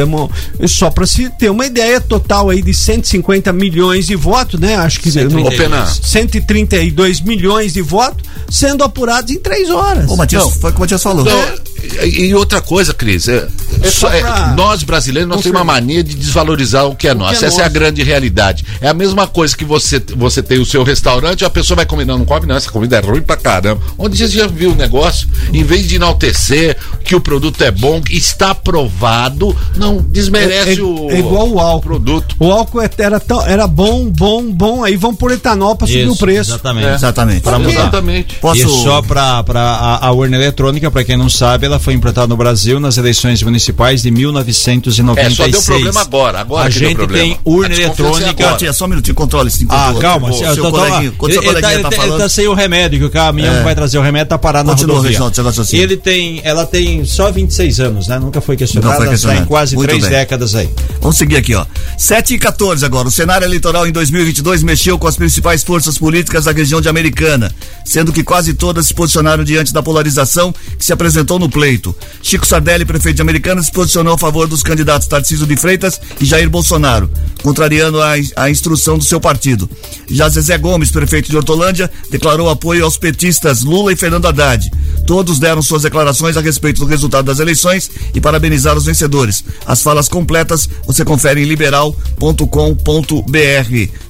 É só para se ter uma ideia total aí de 150 milhões de votos, né? Acho que 132, 132 milhões de votos sendo apurados em três horas. Ô, Matias, Não, foi o que o Matias falou. Não, e outra coisa, Cris, é, é só, é, nós brasileiros nós temos uma mania de desvalorizar o que é o nosso. Que é Essa nosso. é a grande realidade. É a mesma coisa que você, você tem o seu restaurante, a pessoa vai comer, não, não come não, essa comida é ruim pra caramba. Onde você já viu o negócio? Em vez de enaltecer que o produto é bom, está aprovado, não desmerece é, o, é igual o álcool. produto. O álcool era, tão, era bom, bom, bom, aí vão por etanol pra subir o preço. Exatamente. É. Exatamente. Pra mudar. Exatamente. Posso... E só pra a, a urna eletrônica, pra quem não sabe, ela foi implantada no Brasil nas eleições municipais de 1996. É, só deu problema agora. Agora a gente tem urna eletrônica. É só um minutinho, controle esse Ah, calma. Seu, seu coleguinha, quando seu coleguinha ele, tá, tá ele tá sem o remédio, que o caminhão é. vai trazer o remédio, tá parado na Continua, rodovia. Reginaldo. Ele tem, ela tem só 26 anos, né? Nunca foi questionada, Nunca foi questionada. Tá em quase Muito três bem. décadas aí. Vamos seguir aqui, ó. 7 e 14 agora. O cenário eleitoral em 2022 mexeu com as principais forças políticas da região de Americana, sendo que quase todas se posicionaram diante da polarização que se apresentou no pleito. Chico Sardelli, prefeito de Americana, se posicionou a favor dos candidatos Tarcísio de Freitas e Jair Bolsonaro, contrariando a, a instrução do seu partido. Já Zezé Gomes, prefeito de Hortolândia, declarou apoio aos petistas Lula e Fernando Haddad. Todos deram suas declarações a respeito do resultado das eleições e parabenizaram os vencedores. As falas completas você confere em liberal.com.br.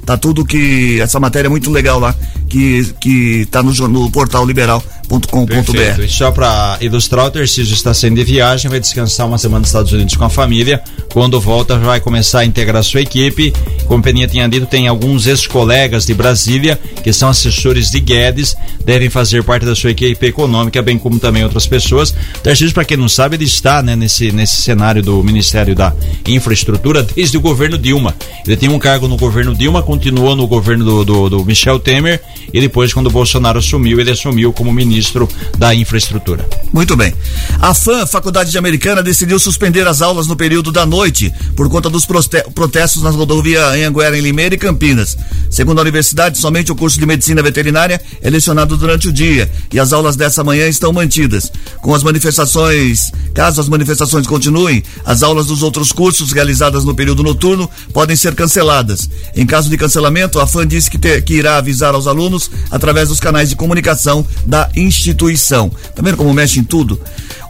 Tá tudo que essa matéria é muito legal lá que que tá no, no portal liberal.com.br. Só para ilustrar, o Tarcísio está sendo de viagem, vai descansar uma semana nos Estados Unidos com a família. Quando volta, vai começar a integrar sua equipe. Como Peninha tinha dito, tem alguns ex-colegas de Brasília que são assessores de Guedes, devem fazer parte da sua equipe econômica, bem como também outras pessoas. Tarcísio, para quem não sabe, ele está né, nesse, nesse cenário do Ministério da Infraestrutura desde o governo Dilma. Ele tem um cargo no governo Dilma, continuou no governo do, do, do Michel Temer e depois, quando o Bolsonaro assumiu, ele assumiu como ministro da Infraestrutura. Muito bem. A FAM, Faculdade de Americana, decidiu suspender as aulas no período da noite por conta dos protestos nas rodovias Anhanguera, em Limeira e Campinas. Segundo a universidade, somente o curso de medicina veterinária é lecionado durante o dia e as aulas dessa manhã estão mantidas. Com as manifestações, caso as manifestações continuem, as aulas dos outros cursos realizadas no período noturno podem ser canceladas. Em caso de cancelamento, a FAM disse que, te, que irá avisar aos alunos alunos através dos canais de comunicação da instituição. Tá vendo como mexe em tudo?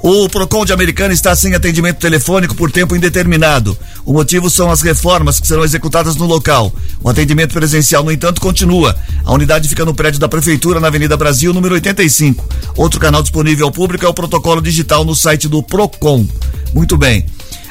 O Procon de Americana está sem atendimento telefônico por tempo indeterminado. O motivo são as reformas que serão executadas no local. O atendimento presencial, no entanto, continua. A unidade fica no prédio da Prefeitura, na Avenida Brasil, número 85. Outro canal disponível ao público é o protocolo digital no site do Procon. Muito bem.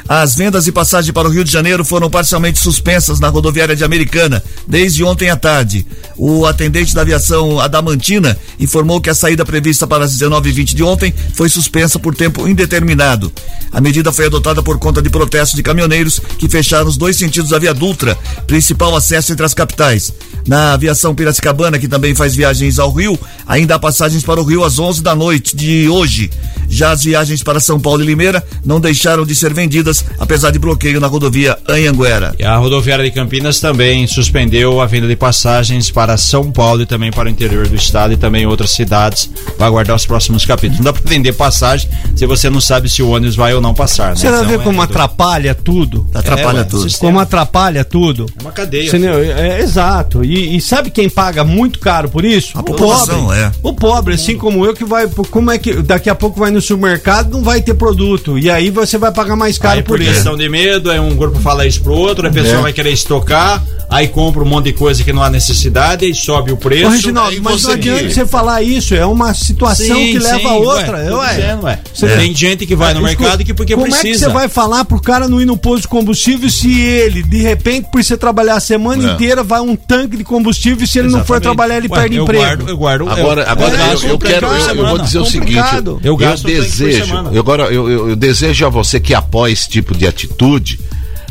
As vendas e passagem para o Rio de Janeiro foram parcialmente suspensas na rodoviária de Americana desde ontem à tarde. O atendente da aviação Adamantina informou que a saída prevista para as 19h20 de ontem foi suspensa por tempo indeterminado. A medida foi adotada por conta de protestos de caminhoneiros que fecharam os dois sentidos da Via Dutra, principal acesso entre as capitais. Na aviação Piracicabana, que também faz viagens ao Rio, ainda há passagens para o Rio às 11 da noite de hoje. Já as viagens para São Paulo e Limeira não deixaram de ser vendidas, apesar de bloqueio na rodovia Anhanguera. E a rodoviária de Campinas também suspendeu a venda de passagens para São Paulo e também para o interior do estado e também outras cidades. Vai aguardar os próximos capítulos. Não dá para vender passagem se você não sabe se o ônibus vai ou não passar. Né? Você vai ver como atrapalha tudo. Atrapalha É, ué, tudo. sistema. Como atrapalha tudo. É uma cadeia. Entendeu? É, é, exato. E, e sabe quem paga muito caro por isso? A o população, pobre. é. O pobre, assim como eu, que vai. Como é que daqui a pouco vai no supermercado, não vai ter produto. E aí você vai pagar mais caro Aí por questão de medo, aí um grupo fala isso pro outro, a pessoa É. vai querer estocar, aí compra um monte de coisa que não há necessidade, aí sobe o preço. Ô, Reginaldo, mas não adianta você falar isso, é uma situação Sim, que leva sim, a outra. ué, ué. dizendo, ué. Você- Tem gente que vai no Escuta, mercado que porque como é que precisa. você vai falar pro cara não ir no posto de combustível se ele, de repente, por você trabalhar a semana É. inteira, vai um tanque de combustível e se ele não for Exatamente. trabalhar, ele Ué, perde eu emprego? guardo- eu guardo- Agora, eu- agora eu eu, quero, eu, eu vou dizer o seguinte, eu, desejo, agora eu, eu, eu desejo a você que apoia esse tipo de atitude,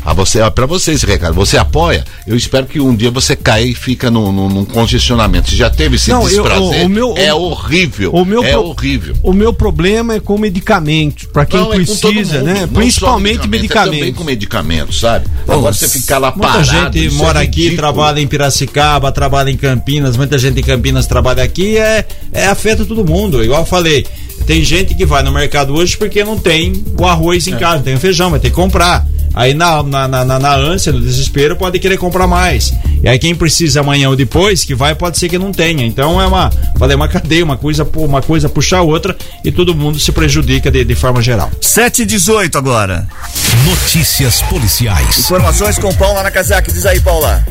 a você, para você esse recado, você apoia, eu espero que um dia você caia e fica num, num, num congestionamento. Você já teve esse Não, eu- desprazer? o- o meu- é horrível, O meu é pro- horrível. O meu problema é com medicamentos, para quem Não, é precisa, mundo, né? não Principalmente só medicamento, é medicamentos. também com medicamentos, sabe? Agora você ficar lá Muita parado. gente isso mora é aqui, trabalha em Piracicaba, trabalha em Campinas, muita gente em Campinas trabalha aqui, é, é afeta todo mundo. Igual eu falei, tem gente que vai no mercado hoje porque não tem o arroz É. em casa, não tem o feijão, vai ter que comprar. Aí na, na, na, na- na ânsia, no desespero, pode querer comprar mais. E aí quem precisa amanhã ou depois, que vai, pode ser que não tenha. Então é uma, falei, uma cadeia, uma coisa, uma coisa puxa a outra e todo mundo se prejudica de, de forma geral. 7 e 18 agora. Notícias policiais. Informações com Paula Nakazaki. Diz aí, Paula.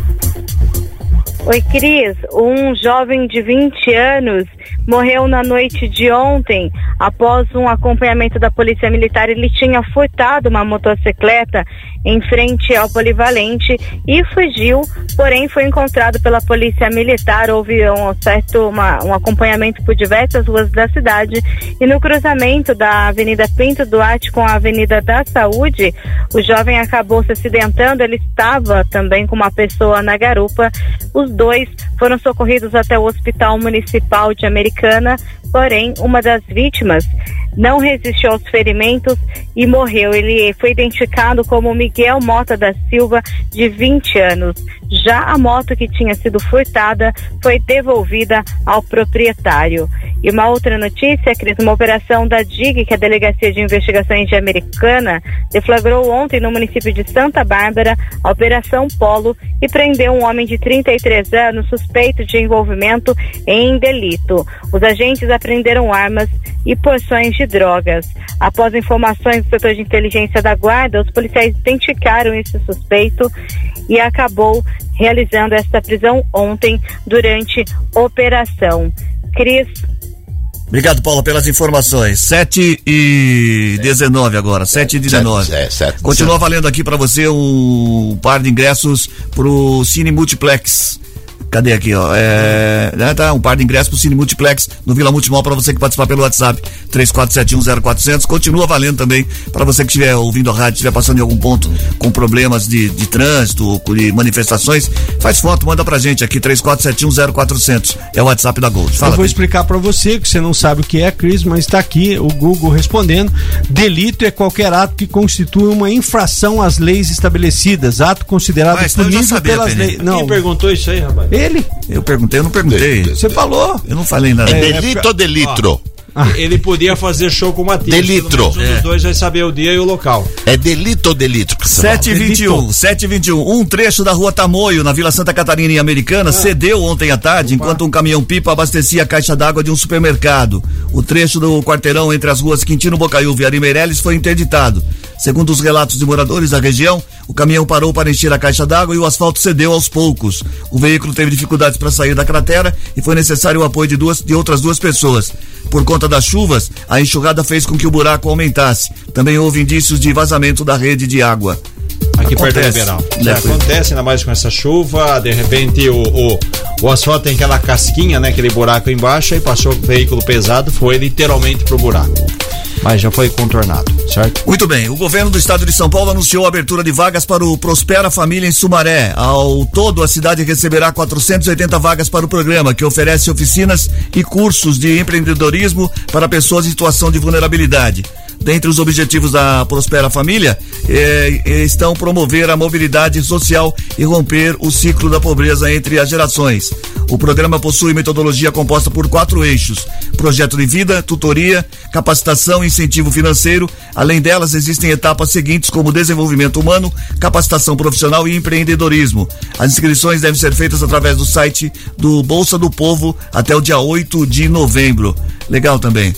Oi, Cris. Um jovem de 20 anos morreu na noite de ontem após um acompanhamento da Polícia Militar. Ele tinha furtado uma motocicleta em frente ao polivalente e fugiu, porém foi encontrado pela Polícia Militar. Houve um certo uma- um acompanhamento por diversas ruas da cidade e no cruzamento da Avenida Pinto Duarte com a Avenida da Saúde, o jovem acabou se acidentando. Ele estava também com uma pessoa na garupa. Os dois foram socorridos até o Hospital Municipal de Americana, porém, uma das vítimas não resistiu aos ferimentos e morreu. Ele foi identificado como Miguel Mota da Silva, de 20 anos. Já a moto que tinha sido furtada foi devolvida ao proprietário. E uma outra notícia, Cris, uma operação da DIG, que é a Delegacia de Investigações de Americana, deflagrou ontem no município de Santa Bárbara a Operação Polo e prendeu um homem de 33 anos suspeito de envolvimento em delito. Os agentes apreenderam armas e porções de drogas. Após informações do setor de inteligência da guarda, os policiais identificaram esse suspeito e acabou realizando essa prisão ontem durante operação. Cris, Obrigado, Paula, pelas informações. 7 e 19 agora. 7 e 19. Sete, é, sete, Continua valendo aqui pra você um par de ingressos pro Cine Multiplex. Cadê aqui, ó? É, né, tá, um par de ingressos pro Cine Multiplex no Vila Multimol pra você que participar pelo WhatsApp 34710400. Continua valendo também pra você que estiver ouvindo a rádio, estiver passando em algum ponto com problemas de, de trânsito, de manifestações, faz foto, manda pra gente aqui 34710400. É o WhatsApp da Gold. Fala, eu vou explicar para você que você não sabe o que é, Cris, mas está aqui o Google respondendo. Delito é qualquer ato que constitui uma infração às leis estabelecidas, ato considerado Mas, então punível pelas leis. Não, Quem perguntou isso aí, rapaz? Ele. Eu perguntei, eu não perguntei. Você falou. Eu não falei nada. É delito ou delitro? Ele podia fazer show com o Matias. Delitro. Um É. dos dois vai saber o dia e o local. É delito ou delito? que você 7 e fala? 21, 7 e 21. Um trecho da rua Tamoio, na Vila Santa Catarina, em Americana, cedeu ontem à tarde, enquanto um caminhão-pipa abastecia a caixa d'água de um supermercado. O trecho do quarteirão entre as ruas Quintino Bocaiúva e Ari Meirelles foi interditado. Segundo os relatos de moradores da região, o caminhão parou para encher a caixa d'água e o asfalto cedeu aos poucos. O veículo teve dificuldades para sair da cratera e foi necessário o apoio de, duas, de outras duas pessoas. Por conta das chuvas, a enxurrada fez com que o buraco aumentasse. Também houve indícios de vazamento da rede de água. Aqui perto do Acontece. Né, É, acontece, ainda mais com essa chuva, de repente o, o, o asfalto tem aquela casquinha, né? Aquele buraco embaixo, aí passou o veículo pesado, foi literalmente pro buraco. Mas já foi contornado, certo? Muito bem, o governo do estado de São Paulo anunciou a abertura de vagas para o Prospera Família em Sumaré. Ao todo, a cidade receberá 480 vagas para o programa, que oferece oficinas e cursos de empreendedorismo para pessoas em situação de vulnerabilidade. Dentre os objetivos da Prospera Família eh, eh, estão promover a mobilidade social e romper o ciclo da pobreza entre as gerações. O programa possui metodologia composta por quatro eixos: projeto de vida, tutoria, capacitação e incentivo financeiro. Além delas, existem etapas seguintes como desenvolvimento humano, capacitação profissional e empreendedorismo. As inscrições devem ser feitas através do site do Bolsa do Povo até o dia 8 de novembro. Legal também.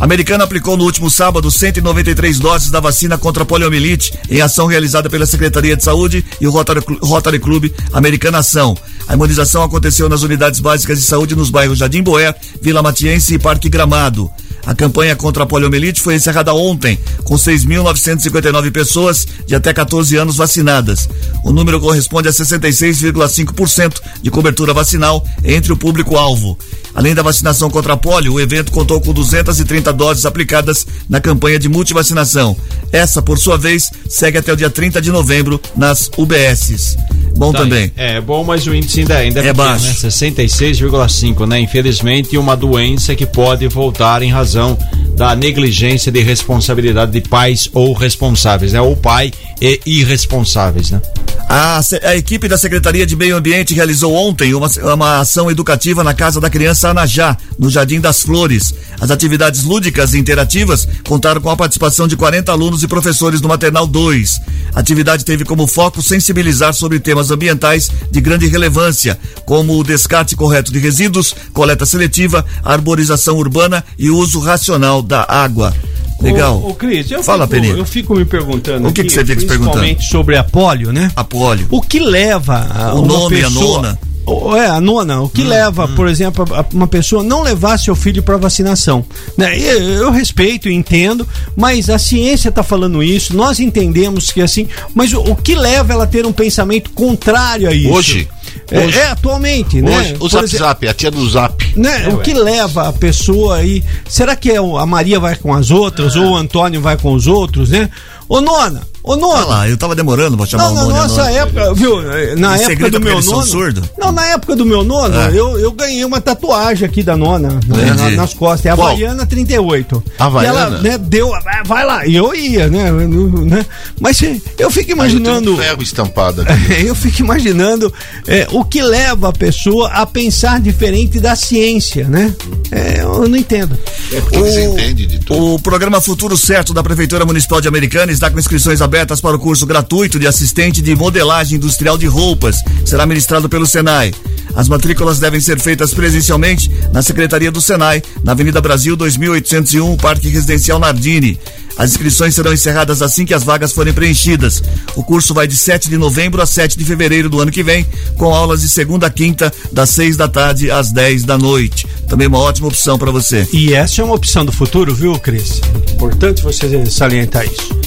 A Americana aplicou no último sábado 193 doses da vacina contra a poliomielite em ação realizada pela Secretaria de Saúde e o Rotary, Clu- Rotary Club Americana Ação. A imunização aconteceu nas unidades básicas de saúde nos bairros Jardim Boé, Vila Matiense e Parque Gramado. A campanha contra a poliomielite foi encerrada ontem, com 6.959 pessoas de até 14 anos vacinadas. O número corresponde a 66,5% de cobertura vacinal entre o público-alvo. Além da vacinação contra a polio, o evento contou com 230 doses aplicadas na campanha de multivacinação. Essa, por sua vez, segue até o dia 30 de novembro nas UBSs. Bom Tá também. É bom, mas o índice ainda, ainda é, É baixo. Né? 66,5, né? Infelizmente, uma doença que pode voltar em razão da negligência de responsabilidade de pais ou responsáveis, né? Ou pai e irresponsáveis, né? A, a equipe da Secretaria de Meio Ambiente realizou ontem uma, uma ação educativa na Casa da Criança Anajá, no Jardim das Flores. As atividades lúdicas e interativas contaram com a participação de 40 alunos e professores do Maternal 2. A atividade teve como foco sensibilizar sobre temas ambientais de grande relevância, como o descarte correto de resíduos, coleta seletiva, arborização urbana e uso racional da água. Legal. Ô, ô, Cris, eu, Fala, fico, eu fico me perguntando O que aqui, que você fica se principalmente perguntando? sobre a polio, né? A polio. O que leva a O nome, a pessoa... nona. O- É, a nona. O que leva, por exemplo, a- a uma pessoa não levar seu filho para vacinação? Né? Eu, eu respeito e entendo, mas a ciência está falando isso, nós entendemos que assim, mas o, o que leva ela a ter um pensamento contrário a isso? Hoje? É, Hoje? é, atualmente, né? Hoje, o Por Zap exemplo- Zap, a tia do Zap. né? É, o ué. que leva a pessoa aí? Será que é o- a Maria vai com as outras ou o Antônio vai com os outros, né? Ô nona, ô nona. Olha lá, eu tava demorando pra chamar Não, o na nome. a nossa época, viu? Na Em época do meu nono. surdos? Não, na época do meu nono, É. eu, eu ganhei uma tatuagem aqui da nona, na- na- nas costas. É a? Havaiana 38. Havaiana? E ela, né, deu, vai- lá. E eu ia, né? né? Mas eh, eu fico eu imaginando. um ferro estampado aqui. Eu fico imaginando é, o que leva a pessoa a pensar diferente da ciência, né? É, eu não entendo. É porque eles entendem de tudo. O programa Futuro Certo da Prefeitura Municipal de Americana está com inscrições abertas para o curso gratuito de assistente de modelagem industrial de roupas. Será ministrado pelo Senai. As matrículas devem ser feitas presencialmente na Secretaria do Senai, na Avenida Brasil 2801, Parque Residencial Nardini. As inscrições serão encerradas assim que as vagas forem preenchidas. O curso vai de 7 de novembro a 7 de fevereiro do ano que vem, com aulas de segunda a quinta, das 6 da tarde às 10 da noite. Também uma ótima opção para você. E essa é uma opção do futuro, viu, Cris? Importante você salientar isso.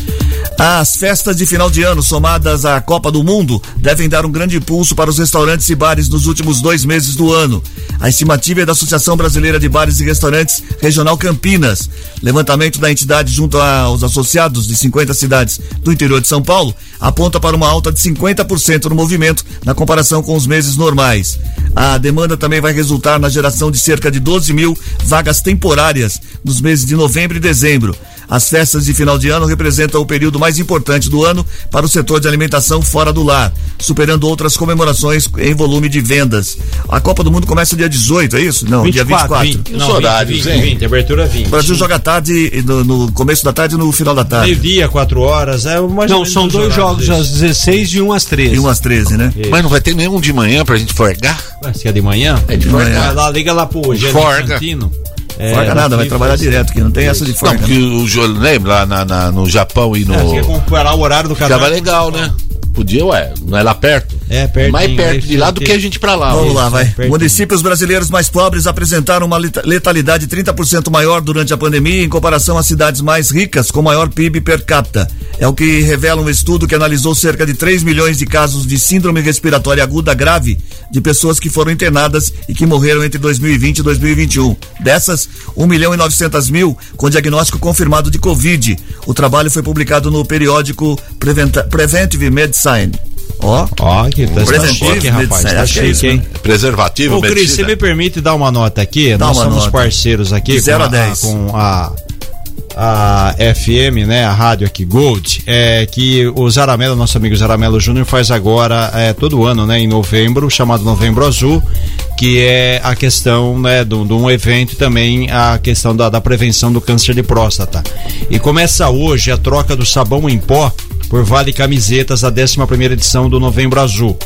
As festas de final de ano somadas à Copa do Mundo devem dar um grande impulso para os restaurantes e bares nos últimos dois meses do ano. A estimativa é da Associação Brasileira de Bares e Restaurantes Regional Campinas. Levantamento da entidade junto aos associados de 50 cidades do interior de São Paulo aponta para uma alta de 50% no movimento na comparação com os meses normais. A demanda também vai resultar na geração de cerca de 12 mil vagas temporárias nos meses de novembro e dezembro. As festas de final de ano representam o período período mais importante do ano para o setor de alimentação fora do lar, superando outras comemorações em volume de vendas. A Copa do Mundo começa dia 18, é isso? Não, 24, dia 24. 20, não, 20, 20, 20, abertura 20. O Brasil joga tarde, no, no começo da tarde e no final da tarde. Meio-dia, 4 horas. É Não, são os dois jogos, às 16 e um às 13. E um às 13, né? Mas não vai ter nenhum de manhã pra gente forgar? Se é de manhã? É de Vai manhã. lá, liga lá pro Eugênio Forga. Santino. É, Forga nada, vai no trabalhar direto, que não tem essa de Não, porque o jogo, lembra lá na, na- no Japão e no. É, você quer comparar o horário do Ficava campeonato? legal, né? Podia, ué, não é lá perto? É, perto. Mais perto de lá do que a gente pra lá. Vamos ó. lá, vai. pertinho. Municípios brasileiros mais pobres apresentaram uma leta- letalidade 30% maior durante a pandemia em comparação às cidades mais ricas com maior PIB per capita. É o que revela um estudo que analisou cerca de 3 milhões de casos de síndrome respiratória aguda grave de pessoas que foram internadas e que morreram entre 2020 e 2021. Dessas, 1 milhão e 900 mil com diagnóstico confirmado de Covid. O trabalho foi publicado no periódico Preventive Medicine. Ó, Ó, que tá, tá chique, rapaz. Tá é chique, hein? né? Preservativo, Ô, Cris, você me permite dar uma nota aqui? Dá Nós uma somos nota. parceiros aqui De zero com a dez. com a a FM, né, a rádio aqui Gold, é que o Zaramelo, nosso amigo Zaramelo Júnior faz agora é, todo ano, né, em novembro, chamado Novembro Azul, que é a questão, né, de um evento e também a questão da, da prevenção do câncer de próstata. E começa hoje a troca do sabão em pó por Vale Camisetas, a 11 primeira edição do Novembro Azul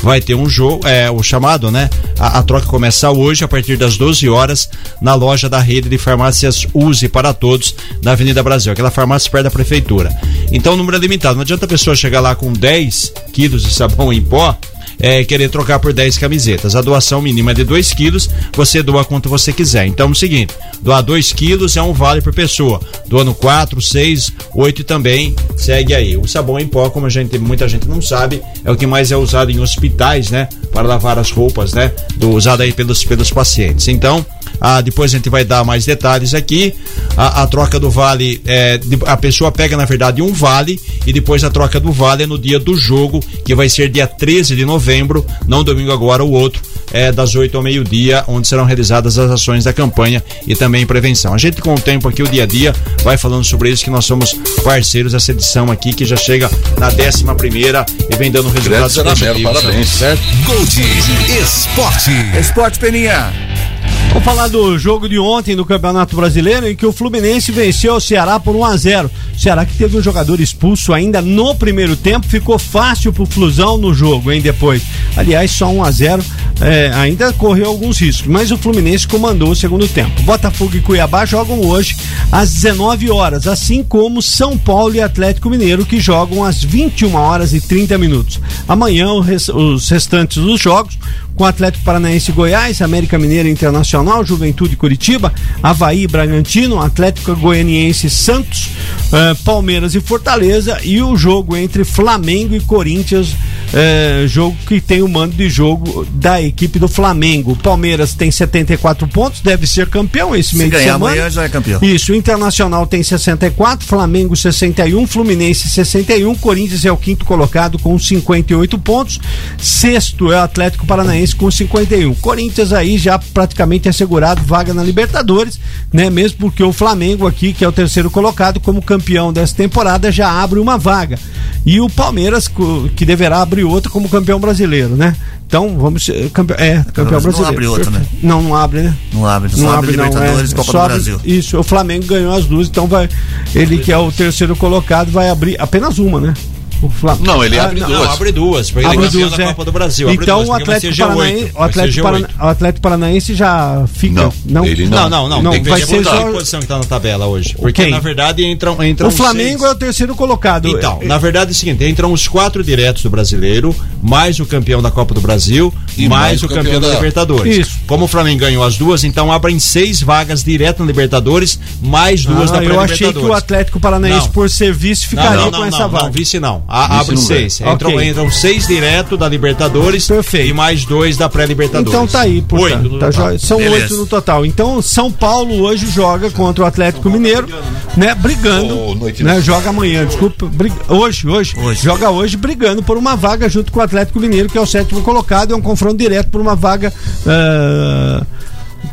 vai ter um jogo, é o chamado, né? A, a troca começa hoje a partir das 12 horas na loja da rede de farmácias Use para Todos da Avenida Brasil, aquela farmácia perto da prefeitura. Então o número é limitado, não adianta a pessoa chegar lá com 10 quilos de sabão em pó é, querer trocar por 10 camisetas. A doação mínima é de 2 quilos, você doa quanto você quiser. Então é o seguinte: doar 2 quilos é um vale por pessoa. Doando 4, 6, 8 também segue aí. O sabão em pó, como a gente, muita gente não sabe, é o que mais é usado em hospitais, né? Para lavar as roupas, né? Do, usado aí pelos, pelos pacientes. Então. Ah, depois a gente vai dar mais detalhes aqui. A, a troca do vale, é, a pessoa pega na verdade um vale e depois a troca do vale é no dia do jogo, que vai ser dia 13 de novembro, não domingo agora, o outro, é das 8 ao meio-dia, onde serão realizadas as ações da campanha e também prevenção. A gente com o tempo aqui, o dia a dia, vai falando sobre isso, que nós somos parceiros dessa edição aqui, que já chega na 11 primeira e vem dando resultados Grande Zaramelo, positivos, parabéns. certo? Gold Esporte. Esporte Peninha. Vamos falar do jogo de ontem do Campeonato Brasileiro em que o Fluminense venceu o Ceará por 1 a 0. O Ceará que teve um jogador expulso ainda no primeiro tempo, ficou fácil pro Flusão no jogo, hein, depois. Aliás, só 1 a 0, é, ainda correu alguns riscos, mas o Fluminense comandou o segundo tempo. Botafogo e Cuiabá jogam hoje às 19 horas, assim como São Paulo e Atlético Mineiro que jogam às 21 horas e 30 minutos. Amanhã os restantes dos jogos com Atlético Paranaense Goiás, América Mineira Internacional, Juventude Curitiba, Havaí Bragantino, Atlético Goianiense Santos, eh, Palmeiras e Fortaleza e o jogo entre Flamengo e Corinthians, eh, jogo que tem o mando de jogo da equipe do Flamengo. O Palmeiras tem 74 pontos, deve ser campeão esse Se meio de ganhar semana. amanhã já é campeão. Isso, o Internacional tem 64, Flamengo 61, Fluminense 61, Corinthians é o quinto colocado com 58 pontos, sexto é o Atlético Paranaense com 51. Corinthians aí já praticamente assegurado vaga na Libertadores, né? Mesmo porque o Flamengo aqui, que é o terceiro colocado como campeão dessa temporada, já abre uma vaga. E o Palmeiras, que deverá abrir outra como campeão brasileiro, né? Então, vamos ser campe... é, campeão Não brasileiro. abre outra, né? Não, não abre, né? Não abre, só abre Libertadores e Copa Só do Brasil. Isso, o Flamengo ganhou as duas, então vai. Ele que é o terceiro colocado vai abrir apenas uma, né? O Flam... Não, ele abre Não, duas. abre duas, porque ele Abre é campeão duas, da é. Copa do Brasil. Então duas, o Atlético, ser G8, Paranaense, o, Atlético G8. Parana- o Atlético Paranaense já fica. Não, ele Não, não, não. tem que vai ver ser a só. posição que tá na tabela hoje. Porque, Quem? na verdade, entram, entram O Flamengo seis. é o terceiro colocado. Então, na verdade é o seguinte, entram os quatro diretos do brasileiro, mais o campeão da Copa do Brasil, E mais, o campeão, da, Libertadores. Isso. Como o Flamengo ganhou as duas, então abrem seis vagas direto na Libertadores, mais duas Ah, na eu achei que o. Atlético Paranaense, Não. por ser vice, ficaria não, não, com não, essa não, vaga. Não, vice não. A- abre seis. Entram, Ok. entram seis direto da Libertadores Perfeito. e mais dois da pré-Libertadores. Então tá aí, portanto. Oito no tá total. jóia. São Beleza. oito no total. Então, São Paulo hoje joga contra o Atlético Mineiro, né? Brigando. Noite né? não. Joga amanhã, desculpa. brig- Hoje, hoje, Hoje. Joga hoje brigando por uma vaga junto com o Atlético Mineiro, que é o sétimo colocado. É um confronto direto por uma vaga. ah,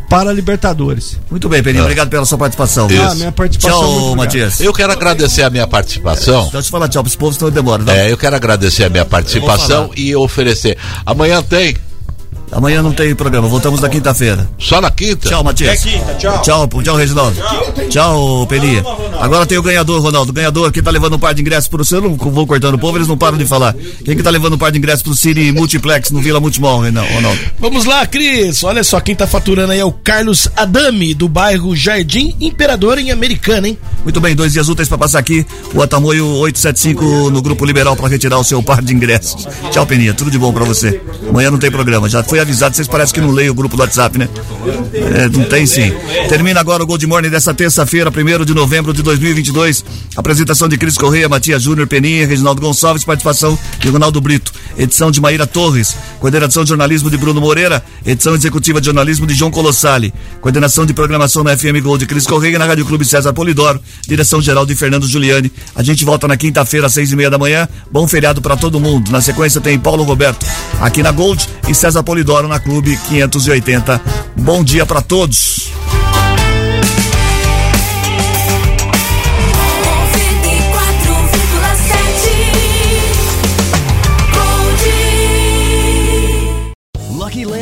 para a Libertadores. Muito bem, Peninha, obrigado pela sua participação. Ah, minha participação. Tchau, obrigado. Matias. Eu quero agradecer a minha participação. Deixa eu falar tchau pros povos, senão demora. Não? É, eu quero agradecer a minha participação e oferecer. Amanhã tem. Amanhã não tem programa, voltamos na quinta-feira. Só na quinta? Tchau, Matias. É quinta, tchau. Tchau, tchau, Reginaldo. Tchau, Peninha. Agora tem o ganhador, Ronaldo. O ganhador que tá levando um par de ingressos pro seu. Eu não vou cortando o povo, eles não param de falar. Quem que tá levando um par de ingressos pro Cine Multiplex no Vila Multimol, Ronaldo? Vamos lá, Cris. Olha só, quem tá faturando aí é o Carlos Adame, do bairro Jardim Imperador, em Americana, hein? Muito bem, dois dias úteis pra passar aqui. O Atamoio 875 no Grupo Liberal pra retirar o seu par de ingressos. Tchau, Peninha. Tudo de bom pra você. Amanhã não tem programa. Já foi avisado, vocês parecem que não leem o grupo do WhatsApp, né? É, não tem sim. Termina agora o Gold Morning dessa terça-feira, 1 de novembro de 2022. Apresentação de Cris Correia, Matias Júnior, Peninha, Reginaldo Gonçalves, participação de Ronaldo Brito. Edição de Maíra Torres. Coordenação de jornalismo de Bruno Moreira. Edição executiva de jornalismo de João Colossali. Coordenação de programação na FM Gold de Cris Correia na Rádio Clube César Polidoro. Direção geral de Fernando Giuliani. A gente volta na quinta-feira, às seis e meia da manhã. Bom feriado pra todo mundo. Na sequência tem Paulo Roberto aqui na Gold e César Polidoro na Clube 580. Bom dia pra todos.